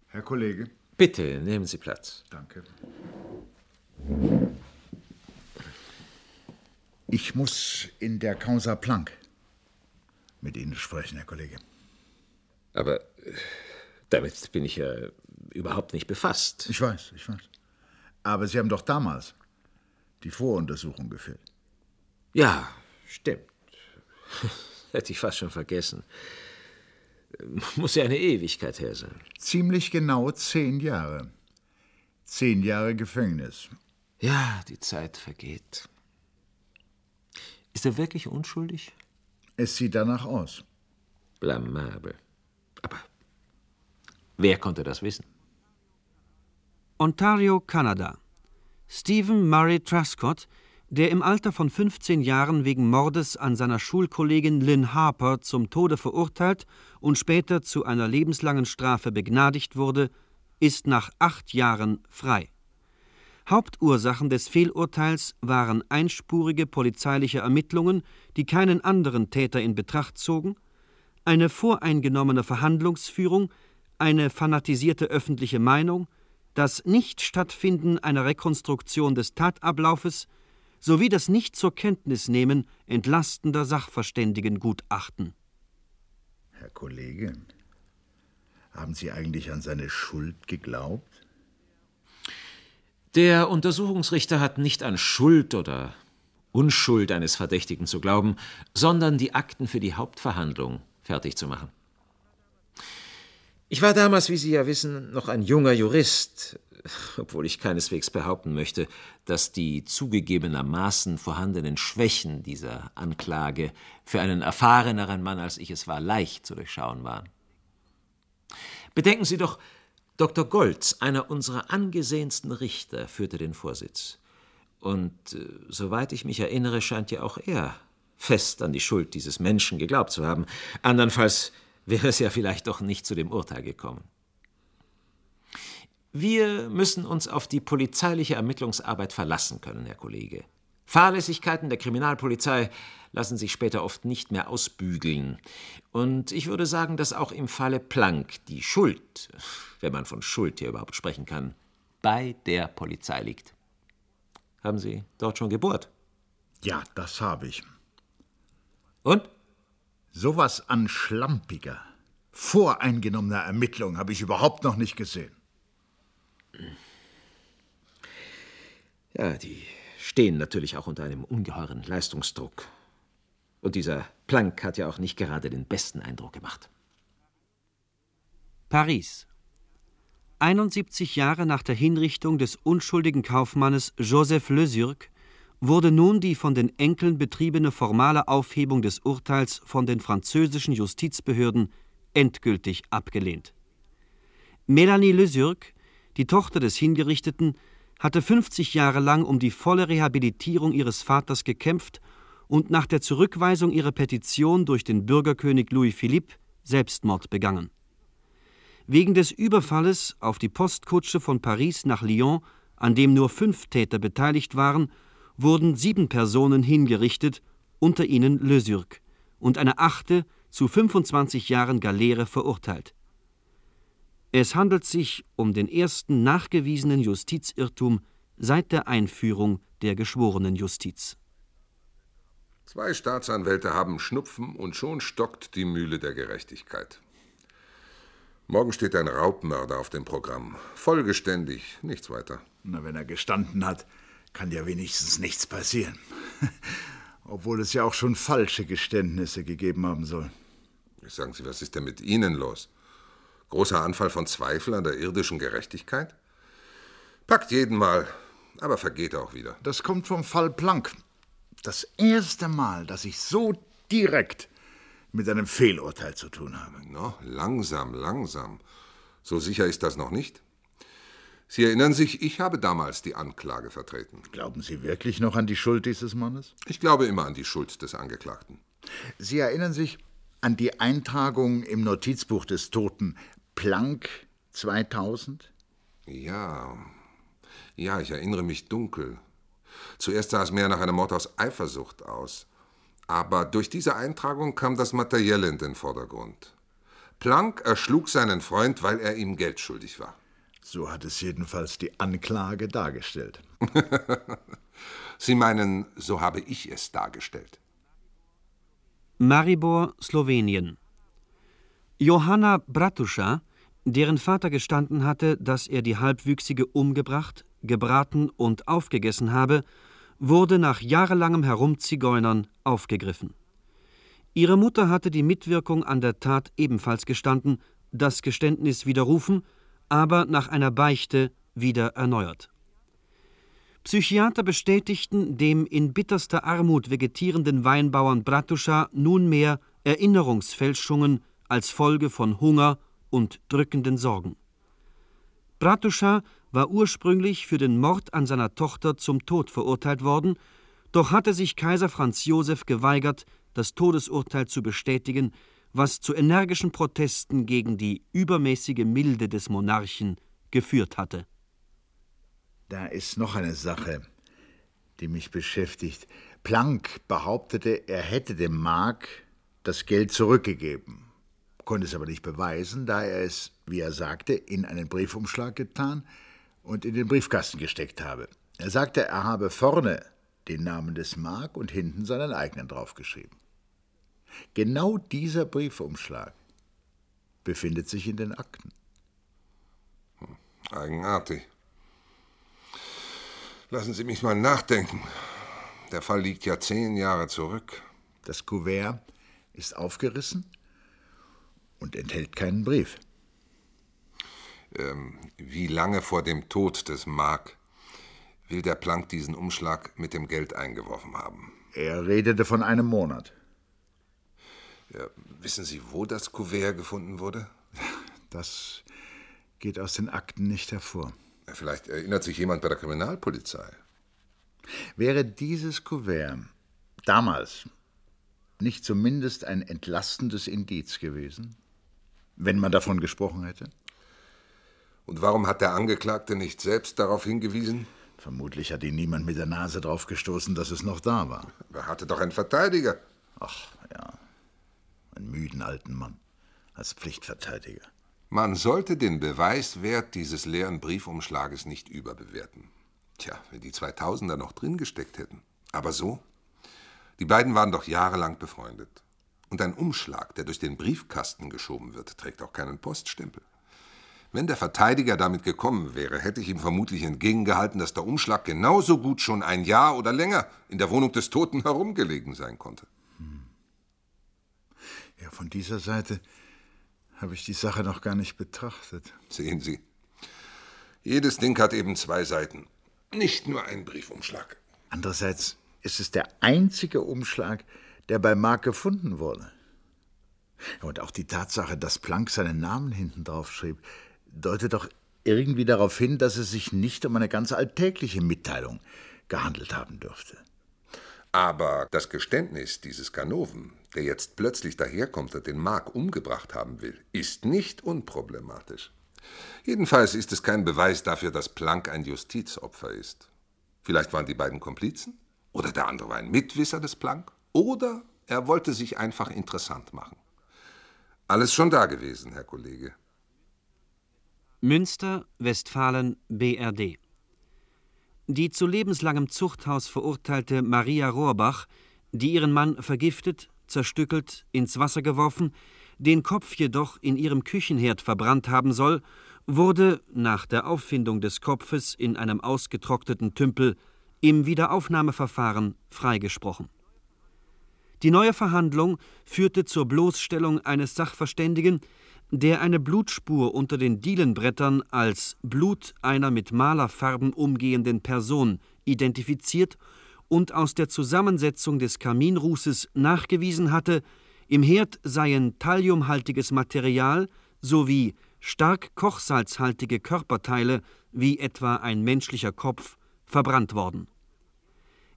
Herr Kollege, Bitte, nehmen Sie Platz. Danke. Ich muss in der Causa Planck mit Ihnen sprechen, Herr Kollege. Aber äh, damit bin ich ja überhaupt nicht befasst. Ich weiß, ich weiß. Aber Sie haben doch damals die Voruntersuchung geführt. Ja, stimmt. Hätte ich fast schon vergessen. Muss ja eine Ewigkeit her sein. Ziemlich genau zehn Jahre. Zehn Jahre Gefängnis. Ja, die Zeit vergeht. Ist er wirklich unschuldig? Es sieht danach aus. Blamabel. Aber wer konnte das wissen? Ontario, Kanada. Stephen Murray Truscott, der im Alter von 15 Jahren wegen Mordes an seiner Schulkollegin Lynn Harper zum Tode verurteilt und später zu einer lebenslangen Strafe begnadigt wurde, ist nach acht Jahren frei. Hauptursachen des Fehlurteils waren einspurige polizeiliche Ermittlungen, die keinen anderen Täter in Betracht zogen, eine voreingenommene Verhandlungsführung, eine fanatisierte öffentliche Meinung, das Nichtstattfinden einer Rekonstruktion des Tatablaufes sowie das Nicht zur Kenntnis nehmen entlastender Sachverständigengutachten. Herr Kollege, haben Sie eigentlich an seine Schuld geglaubt? Der Untersuchungsrichter hat nicht an Schuld oder Unschuld eines Verdächtigen zu glauben, sondern die Akten für die Hauptverhandlung fertig zu machen. Ich war damals, wie Sie ja wissen, noch ein junger Jurist, obwohl ich keineswegs behaupten möchte, dass die zugegebenermaßen vorhandenen Schwächen dieser Anklage für einen erfahreneren Mann als ich es war leicht zu durchschauen waren. Bedenken Sie doch, Dr. Goltz, einer unserer angesehensten Richter, führte den Vorsitz. Und äh, soweit ich mich erinnere, scheint ja auch er fest an die Schuld dieses Menschen geglaubt zu haben. Andernfalls wäre es ja vielleicht doch nicht zu dem Urteil gekommen. Wir müssen uns auf die polizeiliche Ermittlungsarbeit verlassen können, Herr Kollege. Fahrlässigkeiten der Kriminalpolizei lassen sich später oft nicht mehr ausbügeln. Und ich würde sagen, dass auch im Falle Planck die Schuld, wenn man von Schuld hier überhaupt sprechen kann, bei der Polizei liegt. Haben Sie dort schon gebohrt? Ja, das habe ich. Und? Sowas an schlampiger, voreingenommener Ermittlung habe ich überhaupt noch nicht gesehen. Ja, die stehen natürlich auch unter einem ungeheuren Leistungsdruck. Und dieser Planck hat ja auch nicht gerade den besten Eindruck gemacht. Paris. 71 Jahre nach der Hinrichtung des unschuldigen Kaufmannes Joseph Le Surc wurde nun die von den Enkeln betriebene formale Aufhebung des Urteils von den französischen Justizbehörden endgültig abgelehnt. Melanie Le Surc, die Tochter des Hingerichteten, hatte 50 Jahre lang um die volle Rehabilitierung ihres Vaters gekämpft und nach der Zurückweisung ihrer Petition durch den Bürgerkönig Louis Philippe Selbstmord begangen. Wegen des Überfalles auf die Postkutsche von Paris nach Lyon, an dem nur fünf Täter beteiligt waren, wurden sieben Personen hingerichtet, unter ihnen Le Surc, und eine achte zu 25 Jahren Galeere verurteilt. Es handelt sich um den ersten nachgewiesenen Justizirrtum seit der Einführung der Geschworenenjustiz. Zwei Staatsanwälte haben Schnupfen und schon stockt die Mühle der Gerechtigkeit. Morgen steht ein Raubmörder auf dem Programm. Vollgeständig, nichts weiter. Na, wenn er gestanden hat, kann ja wenigstens nichts passieren. Obwohl es ja auch schon falsche Geständnisse gegeben haben soll. Sagen Sie, was ist denn mit Ihnen los? Großer Anfall von Zweifel an der irdischen Gerechtigkeit? Packt jeden Mal, aber vergeht auch wieder. Das kommt vom Fall Planck. Das erste Mal, dass ich so direkt mit einem Fehlurteil zu tun habe. No, langsam, langsam. So sicher ist das noch nicht. Sie erinnern sich, ich habe damals die Anklage vertreten. Glauben Sie wirklich noch an die Schuld dieses Mannes? Ich glaube immer an die Schuld des Angeklagten. Sie erinnern sich an die Eintragung im Notizbuch des Toten Planck 2000? Ja, ja, ich erinnere mich dunkel. Zuerst sah es mehr nach einem Mord aus Eifersucht aus. Aber durch diese Eintragung kam das Materielle in den Vordergrund. Planck erschlug seinen Freund, weil er ihm Geld schuldig war. So hat es jedenfalls die Anklage dargestellt. Sie meinen, so habe ich es dargestellt. Maribor, Slowenien. Johanna Bratuscha, deren Vater gestanden hatte, dass er die Halbwüchsige umgebracht, gebraten und aufgegessen habe, wurde nach jahrelangem Herumzigeunern aufgegriffen. Ihre Mutter hatte die Mitwirkung an der Tat ebenfalls gestanden, das Geständnis widerrufen, aber nach einer Beichte wieder erneuert. Psychiater bestätigten dem in bitterster Armut vegetierenden Weinbauern Bratuscha nunmehr Erinnerungsfälschungen als Folge von Hunger und drückenden Sorgen. Bratuscha war ursprünglich für den Mord an seiner Tochter zum Tod verurteilt worden, doch hatte sich Kaiser Franz Josef geweigert, das Todesurteil zu bestätigen, was zu energischen Protesten gegen die übermäßige Milde des Monarchen geführt hatte. Da ist noch eine Sache, die mich beschäftigt. Planck behauptete, er hätte dem Mark das Geld zurückgegeben, konnte es aber nicht beweisen, da er es, wie er sagte, in einen Briefumschlag getan und in den Briefkasten gesteckt habe. Er sagte, er habe vorne den Namen des Mark und hinten seinen eigenen draufgeschrieben. Genau dieser Briefumschlag befindet sich in den Akten. Eigenartig. Lassen Sie mich mal nachdenken. Der Fall liegt ja zehn Jahre zurück. Das Kuvert ist aufgerissen und enthält keinen Brief. Ähm, wie lange vor dem Tod des Mark will der Planck diesen Umschlag mit dem Geld eingeworfen haben? Er redete von einem Monat. Ja, wissen Sie, wo das Kuvert gefunden wurde? Das geht aus den Akten nicht hervor. Vielleicht erinnert sich jemand bei der Kriminalpolizei. Wäre dieses Kuvert damals nicht zumindest ein entlastendes Indiz gewesen, wenn man davon gesprochen hätte? Und warum hat der Angeklagte nicht selbst darauf hingewiesen? Vermutlich hat ihn niemand mit der Nase drauf gestoßen, dass es noch da war. Er hatte doch einen Verteidiger. Ach ja, einen müden alten Mann als Pflichtverteidiger. Man sollte den Beweiswert dieses leeren Briefumschlages nicht überbewerten. Tja, wenn die 2000er noch drin gesteckt hätten. Aber so? Die beiden waren doch jahrelang befreundet. Und ein Umschlag, der durch den Briefkasten geschoben wird, trägt auch keinen Poststempel. Wenn der Verteidiger damit gekommen wäre, hätte ich ihm vermutlich entgegengehalten, dass der Umschlag genauso gut schon ein Jahr oder länger in der Wohnung des Toten herumgelegen sein konnte. Ja, von dieser Seite habe ich die Sache noch gar nicht betrachtet. Sehen Sie, jedes Ding hat eben zwei Seiten, nicht nur ein Briefumschlag. Andererseits ist es der einzige Umschlag, der bei Mark gefunden wurde. Und auch die Tatsache, dass Planck seinen Namen hinten drauf schrieb, deutet doch irgendwie darauf hin, dass es sich nicht um eine ganz alltägliche Mitteilung gehandelt haben dürfte. Aber das Geständnis dieses Ganoven, der jetzt plötzlich daherkommt und den Mark umgebracht haben will, ist nicht unproblematisch. Jedenfalls ist es kein Beweis dafür, dass Planck ein Justizopfer ist. Vielleicht waren die beiden Komplizen? Oder der andere war ein Mitwisser des Planck? Oder er wollte sich einfach interessant machen. Alles schon da gewesen, Herr Kollege. Münster, Westfalen, BRD. Die zu lebenslangem Zuchthaus verurteilte Maria Rohrbach, die ihren Mann vergiftet, zerstückelt, ins Wasser geworfen, den Kopf jedoch in ihrem Küchenherd verbrannt haben soll, wurde nach der Auffindung des Kopfes in einem ausgetrockneten Tümpel im Wiederaufnahmeverfahren freigesprochen. Die neue Verhandlung führte zur Bloßstellung eines Sachverständigen, der eine Blutspur unter den Dielenbrettern als Blut einer mit Malerfarben umgehenden Person identifiziert und aus der Zusammensetzung des Kaminrußes nachgewiesen hatte, im Herd seien thalliumhaltiges Material sowie stark kochsalzhaltige Körperteile wie etwa ein menschlicher Kopf verbrannt worden.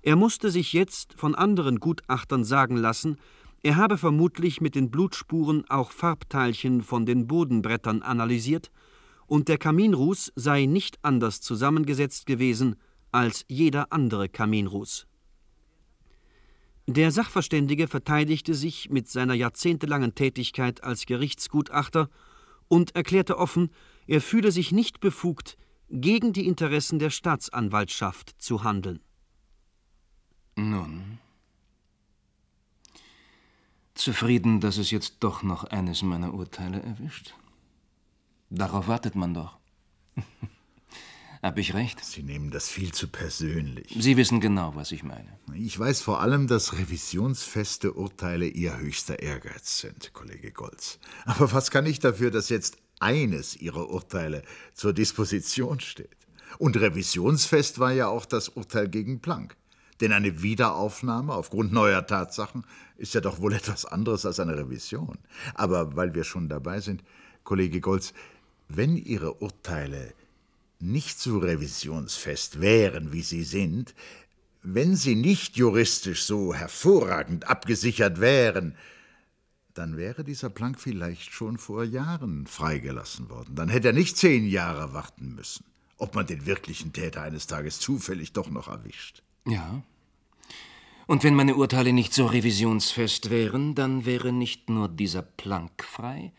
Er musste sich jetzt von anderen Gutachtern sagen lassen, er habe vermutlich mit den Blutspuren auch Farbteilchen von den Bodenbrettern analysiert, und der Kaminruß sei nicht anders zusammengesetzt gewesen als jeder andere Kaminruß. Der Sachverständige verteidigte sich mit seiner jahrzehntelangen Tätigkeit als Gerichtsgutachter und erklärte offen, er fühle sich nicht befugt, gegen die Interessen der Staatsanwaltschaft zu handeln. Nun. Zufrieden, dass es jetzt doch noch eines meiner Urteile erwischt? Darauf wartet man doch. Hab ich recht? Sie nehmen das viel zu persönlich. Sie wissen genau, was ich meine. Ich weiß vor allem, dass revisionsfeste Urteile Ihr höchster Ehrgeiz sind, Kollege Golz. Aber was kann ich dafür, dass jetzt eines Ihrer Urteile zur Disposition steht? Und revisionsfest war ja auch das Urteil gegen Planck. Denn eine Wiederaufnahme aufgrund neuer Tatsachen ist ja doch wohl etwas anderes als eine Revision. Aber weil wir schon dabei sind, Kollege Golz, wenn Ihre Urteile nicht so revisionsfest wären, wie sie sind, wenn sie nicht juristisch so hervorragend abgesichert wären, dann wäre dieser Planck vielleicht schon vor Jahren freigelassen worden. Dann hätte er nicht zehn Jahre warten müssen, ob man den wirklichen Täter eines Tages zufällig doch noch erwischt. Ja. Und wenn meine Urteile nicht so revisionsfest wären, dann wäre nicht nur dieser Planck frei,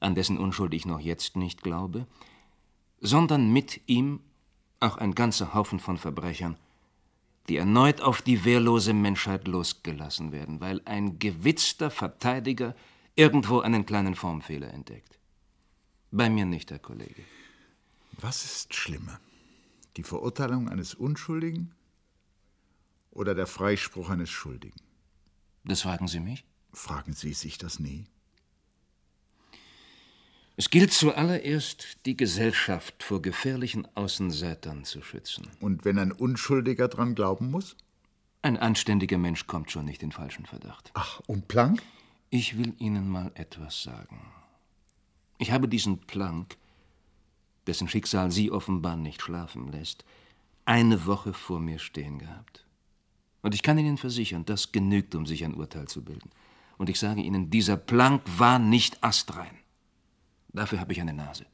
an dessen Unschuld ich noch jetzt nicht glaube, sondern mit ihm auch ein ganzer Haufen von Verbrechern, die erneut auf die wehrlose Menschheit losgelassen werden, weil ein gewitzter Verteidiger irgendwo einen kleinen Formfehler entdeckt. Bei mir nicht, Herr Kollege. Was ist schlimmer? Die Verurteilung eines Unschuldigen oder der Freispruch eines Schuldigen? Das fragen Sie mich? Fragen Sie sich das nie? Es gilt zuallererst, die Gesellschaft vor gefährlichen Außenseitern zu schützen. Und wenn ein Unschuldiger dran glauben muss? Ein anständiger Mensch kommt schon nicht in falschen Verdacht. Ach, und Planck? Ich will Ihnen mal etwas sagen. Ich habe diesen Planck, dessen Schicksal Sie offenbar nicht schlafen lässt, eine Woche vor mir stehen gehabt. Und ich kann Ihnen versichern, das genügt, um sich ein Urteil zu bilden. Und ich sage Ihnen, dieser Planck war nicht astrein. Dafür habe ich eine Nase.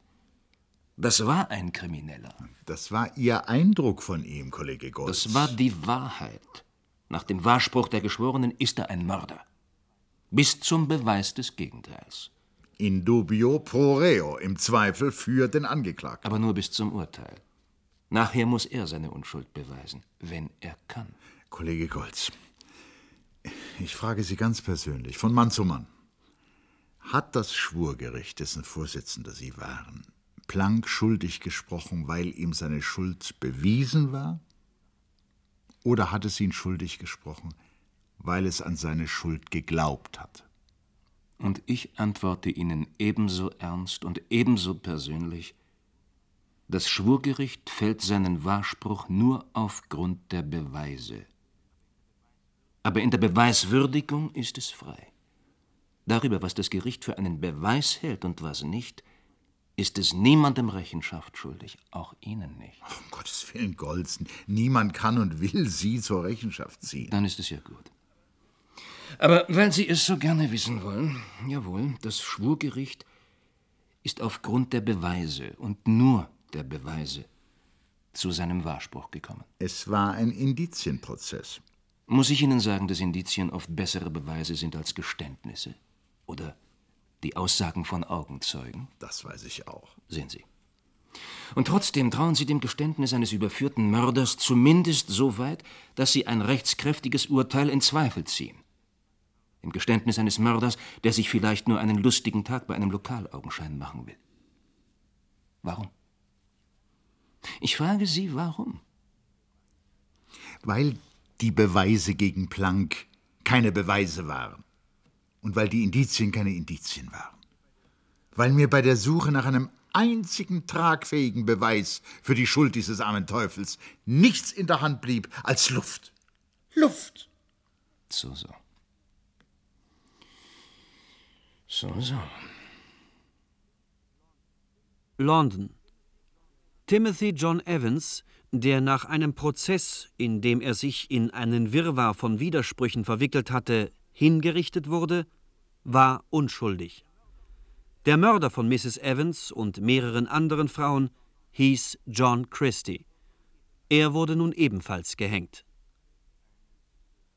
Das war ein Krimineller. Das war Ihr Eindruck von ihm, Kollege Goltz. Das war die Wahrheit. Nach dem Wahrspruch der Geschworenen ist er ein Mörder. Bis zum Beweis des Gegenteils. In dubio pro reo, im Zweifel für den Angeklagten. Aber nur bis zum Urteil. Nachher muss er seine Unschuld beweisen, wenn er kann. Kollege Goltz, ich frage Sie ganz persönlich, von Mann zu Mann. Hat das Schwurgericht, dessen Vorsitzender Sie waren, Planck schuldig gesprochen, weil ihm seine Schuld bewiesen war? Oder hat es ihn schuldig gesprochen, weil es an seine Schuld geglaubt hat? Und ich antworte Ihnen ebenso ernst und ebenso persönlich, das Schwurgericht fällt seinen Wahrspruch nur aufgrund der Beweise. Aber in der Beweiswürdigung ist es frei. Darüber, was das Gericht für einen Beweis hält und was nicht, ist es niemandem Rechenschaft schuldig, auch Ihnen nicht. Oh, um Gottes Willen, Golzen, niemand kann und will Sie zur Rechenschaft ziehen. Dann ist es ja gut. Aber weil Sie es so gerne wissen wollen, jawohl, das Schwurgericht ist aufgrund der Beweise und nur der Beweise zu seinem Wahrspruch gekommen. Es war ein Indizienprozess. Muss ich Ihnen sagen, dass Indizien oft bessere Beweise sind als Geständnisse? Oder die Aussagen von Augenzeugen? Das weiß ich auch. Sehen Sie. Und trotzdem trauen Sie dem Geständnis eines überführten Mörders zumindest so weit, dass Sie ein rechtskräftiges Urteil in Zweifel ziehen. Im Geständnis eines Mörders, der sich vielleicht nur einen lustigen Tag bei einem Lokalaugenschein machen will. Warum? Ich frage Sie, warum? Weil die Beweise gegen Planck keine Beweise waren und weil die Indizien keine Indizien waren. Weil mir bei der Suche nach einem einzigen tragfähigen Beweis für die Schuld dieses armen Teufels nichts in der Hand blieb als Luft. Luft. So, so. So, so. London. Timothy John Evans, der nach einem Prozess, in dem er sich in einen Wirrwarr von Widersprüchen verwickelt hatte, hingerichtet wurde, war unschuldig. Der Mörder von Mrs. Evans und mehreren anderen Frauen hieß John Christie. Er wurde nun ebenfalls gehängt.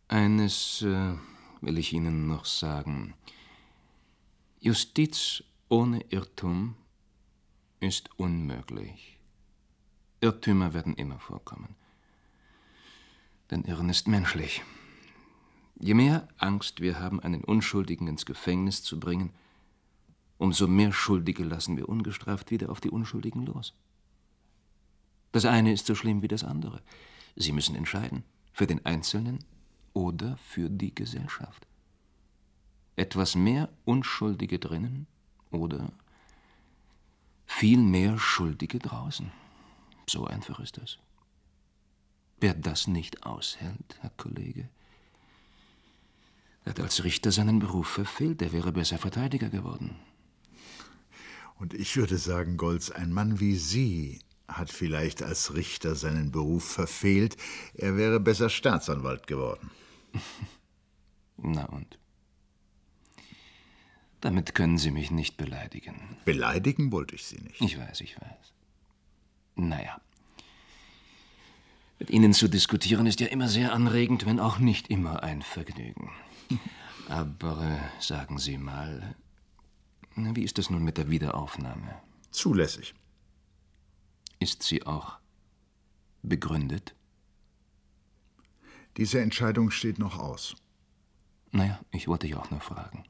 Eines äh, will ich Ihnen noch sagen. Justiz ohne Irrtum ist unmöglich. Irrtümer werden immer vorkommen. Denn Irren ist menschlich. Je mehr Angst wir haben, einen Unschuldigen ins Gefängnis zu bringen, umso mehr Schuldige lassen wir ungestraft wieder auf die Unschuldigen los. Das eine ist so schlimm wie das andere. Sie müssen entscheiden, für den Einzelnen oder für die Gesellschaft. Etwas mehr Unschuldige drinnen oder viel mehr Schuldige draußen. So einfach ist das. Wer das nicht aushält, Herr Kollege, hat als Richter seinen Beruf verfehlt, der wäre besser Verteidiger geworden. Und ich würde sagen, Golz, ein Mann wie Sie hat vielleicht als Richter seinen Beruf verfehlt. Er wäre besser Staatsanwalt geworden. Na und? Damit können Sie mich nicht beleidigen. Beleidigen wollte ich Sie nicht. Ich weiß, ich weiß. Naja. Mit Ihnen zu diskutieren ist ja immer sehr anregend, wenn auch nicht immer ein Vergnügen. Aber äh, sagen Sie mal, wie ist es nun mit der Wiederaufnahme? Zulässig. Ist sie auch begründet? Diese Entscheidung steht noch aus. Naja, ich wollte ja auch nur fragen.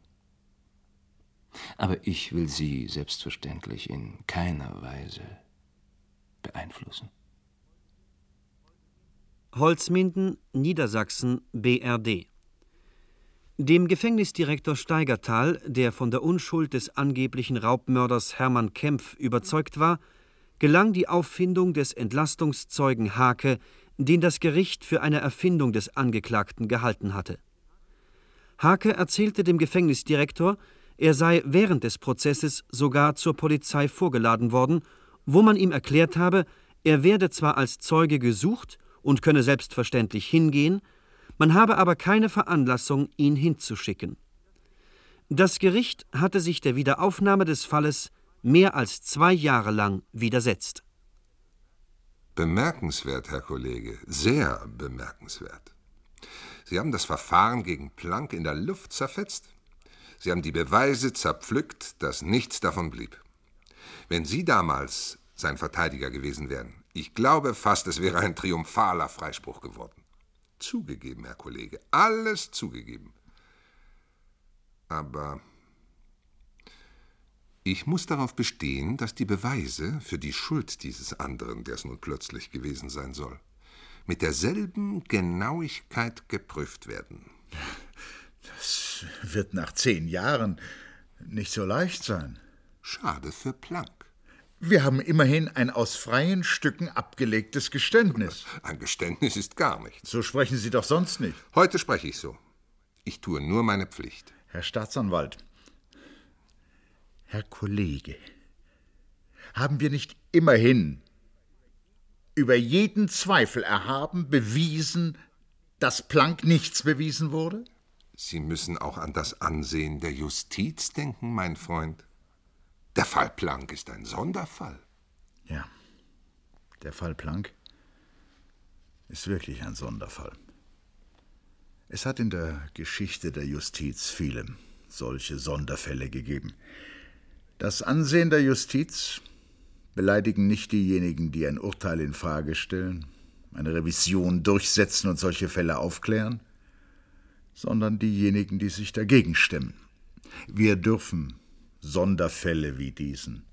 Aber ich will Sie selbstverständlich in keiner Weise beeinflussen. Holzminden, Niedersachsen, BRD. Dem Gefängnisdirektor Steigertal, der von der Unschuld des angeblichen Raubmörders Hermann Kempf überzeugt war, gelang die Auffindung des Entlastungszeugen Hake, den das Gericht für eine Erfindung des Angeklagten gehalten hatte. Hake erzählte dem Gefängnisdirektor, er sei während des Prozesses sogar zur Polizei vorgeladen worden, wo man ihm erklärt habe, er werde zwar als Zeuge gesucht und könne selbstverständlich hingehen, man habe aber keine Veranlassung, ihn hinzuschicken. Das Gericht hatte sich der Wiederaufnahme des Falles mehr als zwei Jahre lang widersetzt. Bemerkenswert, Herr Kollege, sehr bemerkenswert. Sie haben das Verfahren gegen Planck in der Luft zerfetzt. Sie haben die Beweise zerpflückt, dass nichts davon blieb. Wenn Sie damals sein Verteidiger gewesen wären, ich glaube fast, es wäre ein triumphaler Freispruch geworden. Zugegeben, Herr Kollege, alles zugegeben. Aber ich muss darauf bestehen, dass die Beweise für die Schuld dieses anderen, der es nun plötzlich gewesen sein soll, mit derselben Genauigkeit geprüft werden. Das wird nach zehn Jahren nicht so leicht sein. Schade für Planck. Wir haben immerhin ein aus freien Stücken abgelegtes Geständnis. Ein Geständnis ist gar nichts. So sprechen Sie doch sonst nicht. Heute spreche ich so. Ich tue nur meine Pflicht. Herr Staatsanwalt, Herr Kollege, haben wir nicht immerhin über jeden Zweifel erhaben bewiesen, dass Planck nichts bewiesen wurde? Sie müssen auch an das Ansehen der Justiz denken, mein Freund. Der Fall Planck ist ein Sonderfall. Ja, der Fall Planck ist wirklich ein Sonderfall. Es hat in der Geschichte der Justiz viele solche Sonderfälle gegeben. Das Ansehen der Justiz beleidigen nicht diejenigen, die ein Urteil in Frage stellen, eine Revision durchsetzen und solche Fälle aufklären, sondern diejenigen, die sich dagegen stemmen. Wir dürfen Sonderfälle wie diesen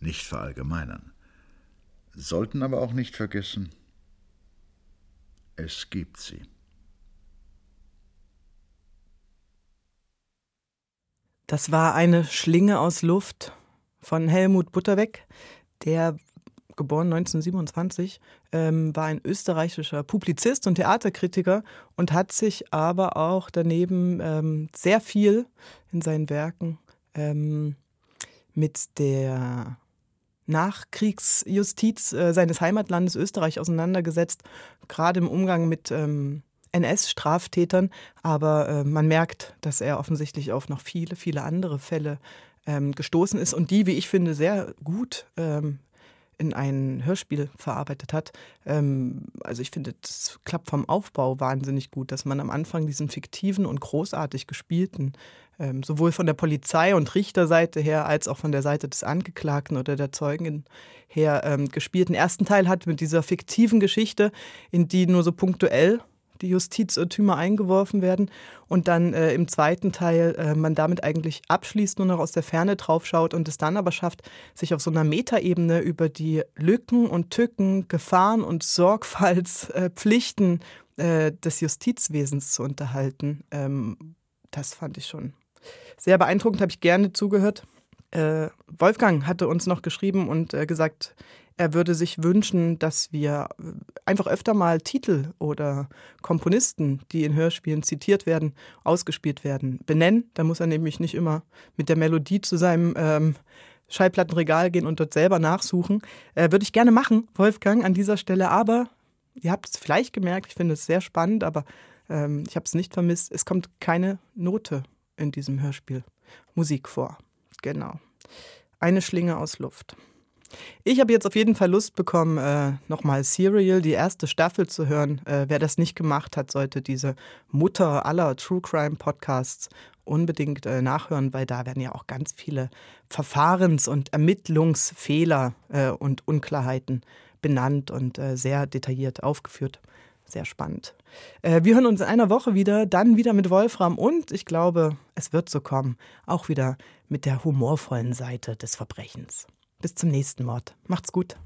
nicht verallgemeinern, sollten aber auch nicht vergessen, es gibt sie. Das war eine Schlinge aus Luft von Helmut Butterweck, der geboren 1927, ähm, war ein österreichischer Publizist und Theaterkritiker und hat sich aber auch daneben ähm, sehr viel in seinen Werken ähm, mit der Nachkriegsjustiz äh, seines Heimatlandes Österreich auseinandergesetzt, gerade im Umgang mit ähm, NS-Straftätern. Aber äh, man merkt, dass er offensichtlich auf noch viele, viele andere Fälle ähm, gestoßen ist und die, wie ich finde, sehr gut ähm, in ein Hörspiel verarbeitet hat. Ähm, also ich finde, das klappt vom Aufbau wahnsinnig gut, dass man am Anfang diesen fiktiven und großartig gespielten, ähm, sowohl von der Polizei und Richterseite her, als auch von der Seite des Angeklagten oder der Zeugin her ähm, gespielten ersten Teil hat mit dieser fiktiven Geschichte, in die nur so punktuell die Justizirrtümer eingeworfen werden und dann äh, im zweiten Teil äh, man damit eigentlich abschließt, nur noch aus der Ferne draufschaut und es dann aber schafft, sich auf so einer Metaebene über die Lücken und Tücken, Gefahren und Sorgfaltspflichten äh, des Justizwesens zu unterhalten. Ähm, das fand ich schon sehr beeindruckend, habe ich gerne zugehört. Äh, Wolfgang hatte uns noch geschrieben und äh, gesagt, er würde sich wünschen, dass wir einfach öfter mal Titel oder Komponisten, die in Hörspielen zitiert werden, ausgespielt werden, benennen. Da muss er nämlich nicht immer mit der Melodie zu seinem ähm, Schallplattenregal gehen und dort selber nachsuchen. Äh, würde ich gerne machen, Wolfgang, an dieser Stelle. Aber ihr habt es vielleicht gemerkt, ich finde es sehr spannend, aber ähm, ich habe es nicht vermisst. Es kommt keine Note in diesem Hörspiel Musik vor. Genau. Eine Schlinge aus Luft. Ich habe jetzt auf jeden Fall Lust bekommen, äh, nochmal Serial, die erste Staffel zu hören. Äh, wer das nicht gemacht hat, sollte diese Mutter aller True Crime Podcasts unbedingt äh, nachhören, weil da werden ja auch ganz viele Verfahrens- und Ermittlungsfehler äh, und Unklarheiten benannt und äh, sehr detailliert aufgeführt. Sehr spannend. Äh, wir hören uns in einer Woche wieder, dann wieder mit Wolfram und ich glaube, es wird so kommen, auch wieder mit der humorvollen Seite des Verbrechens. Bis zum nächsten Mord. Macht's gut.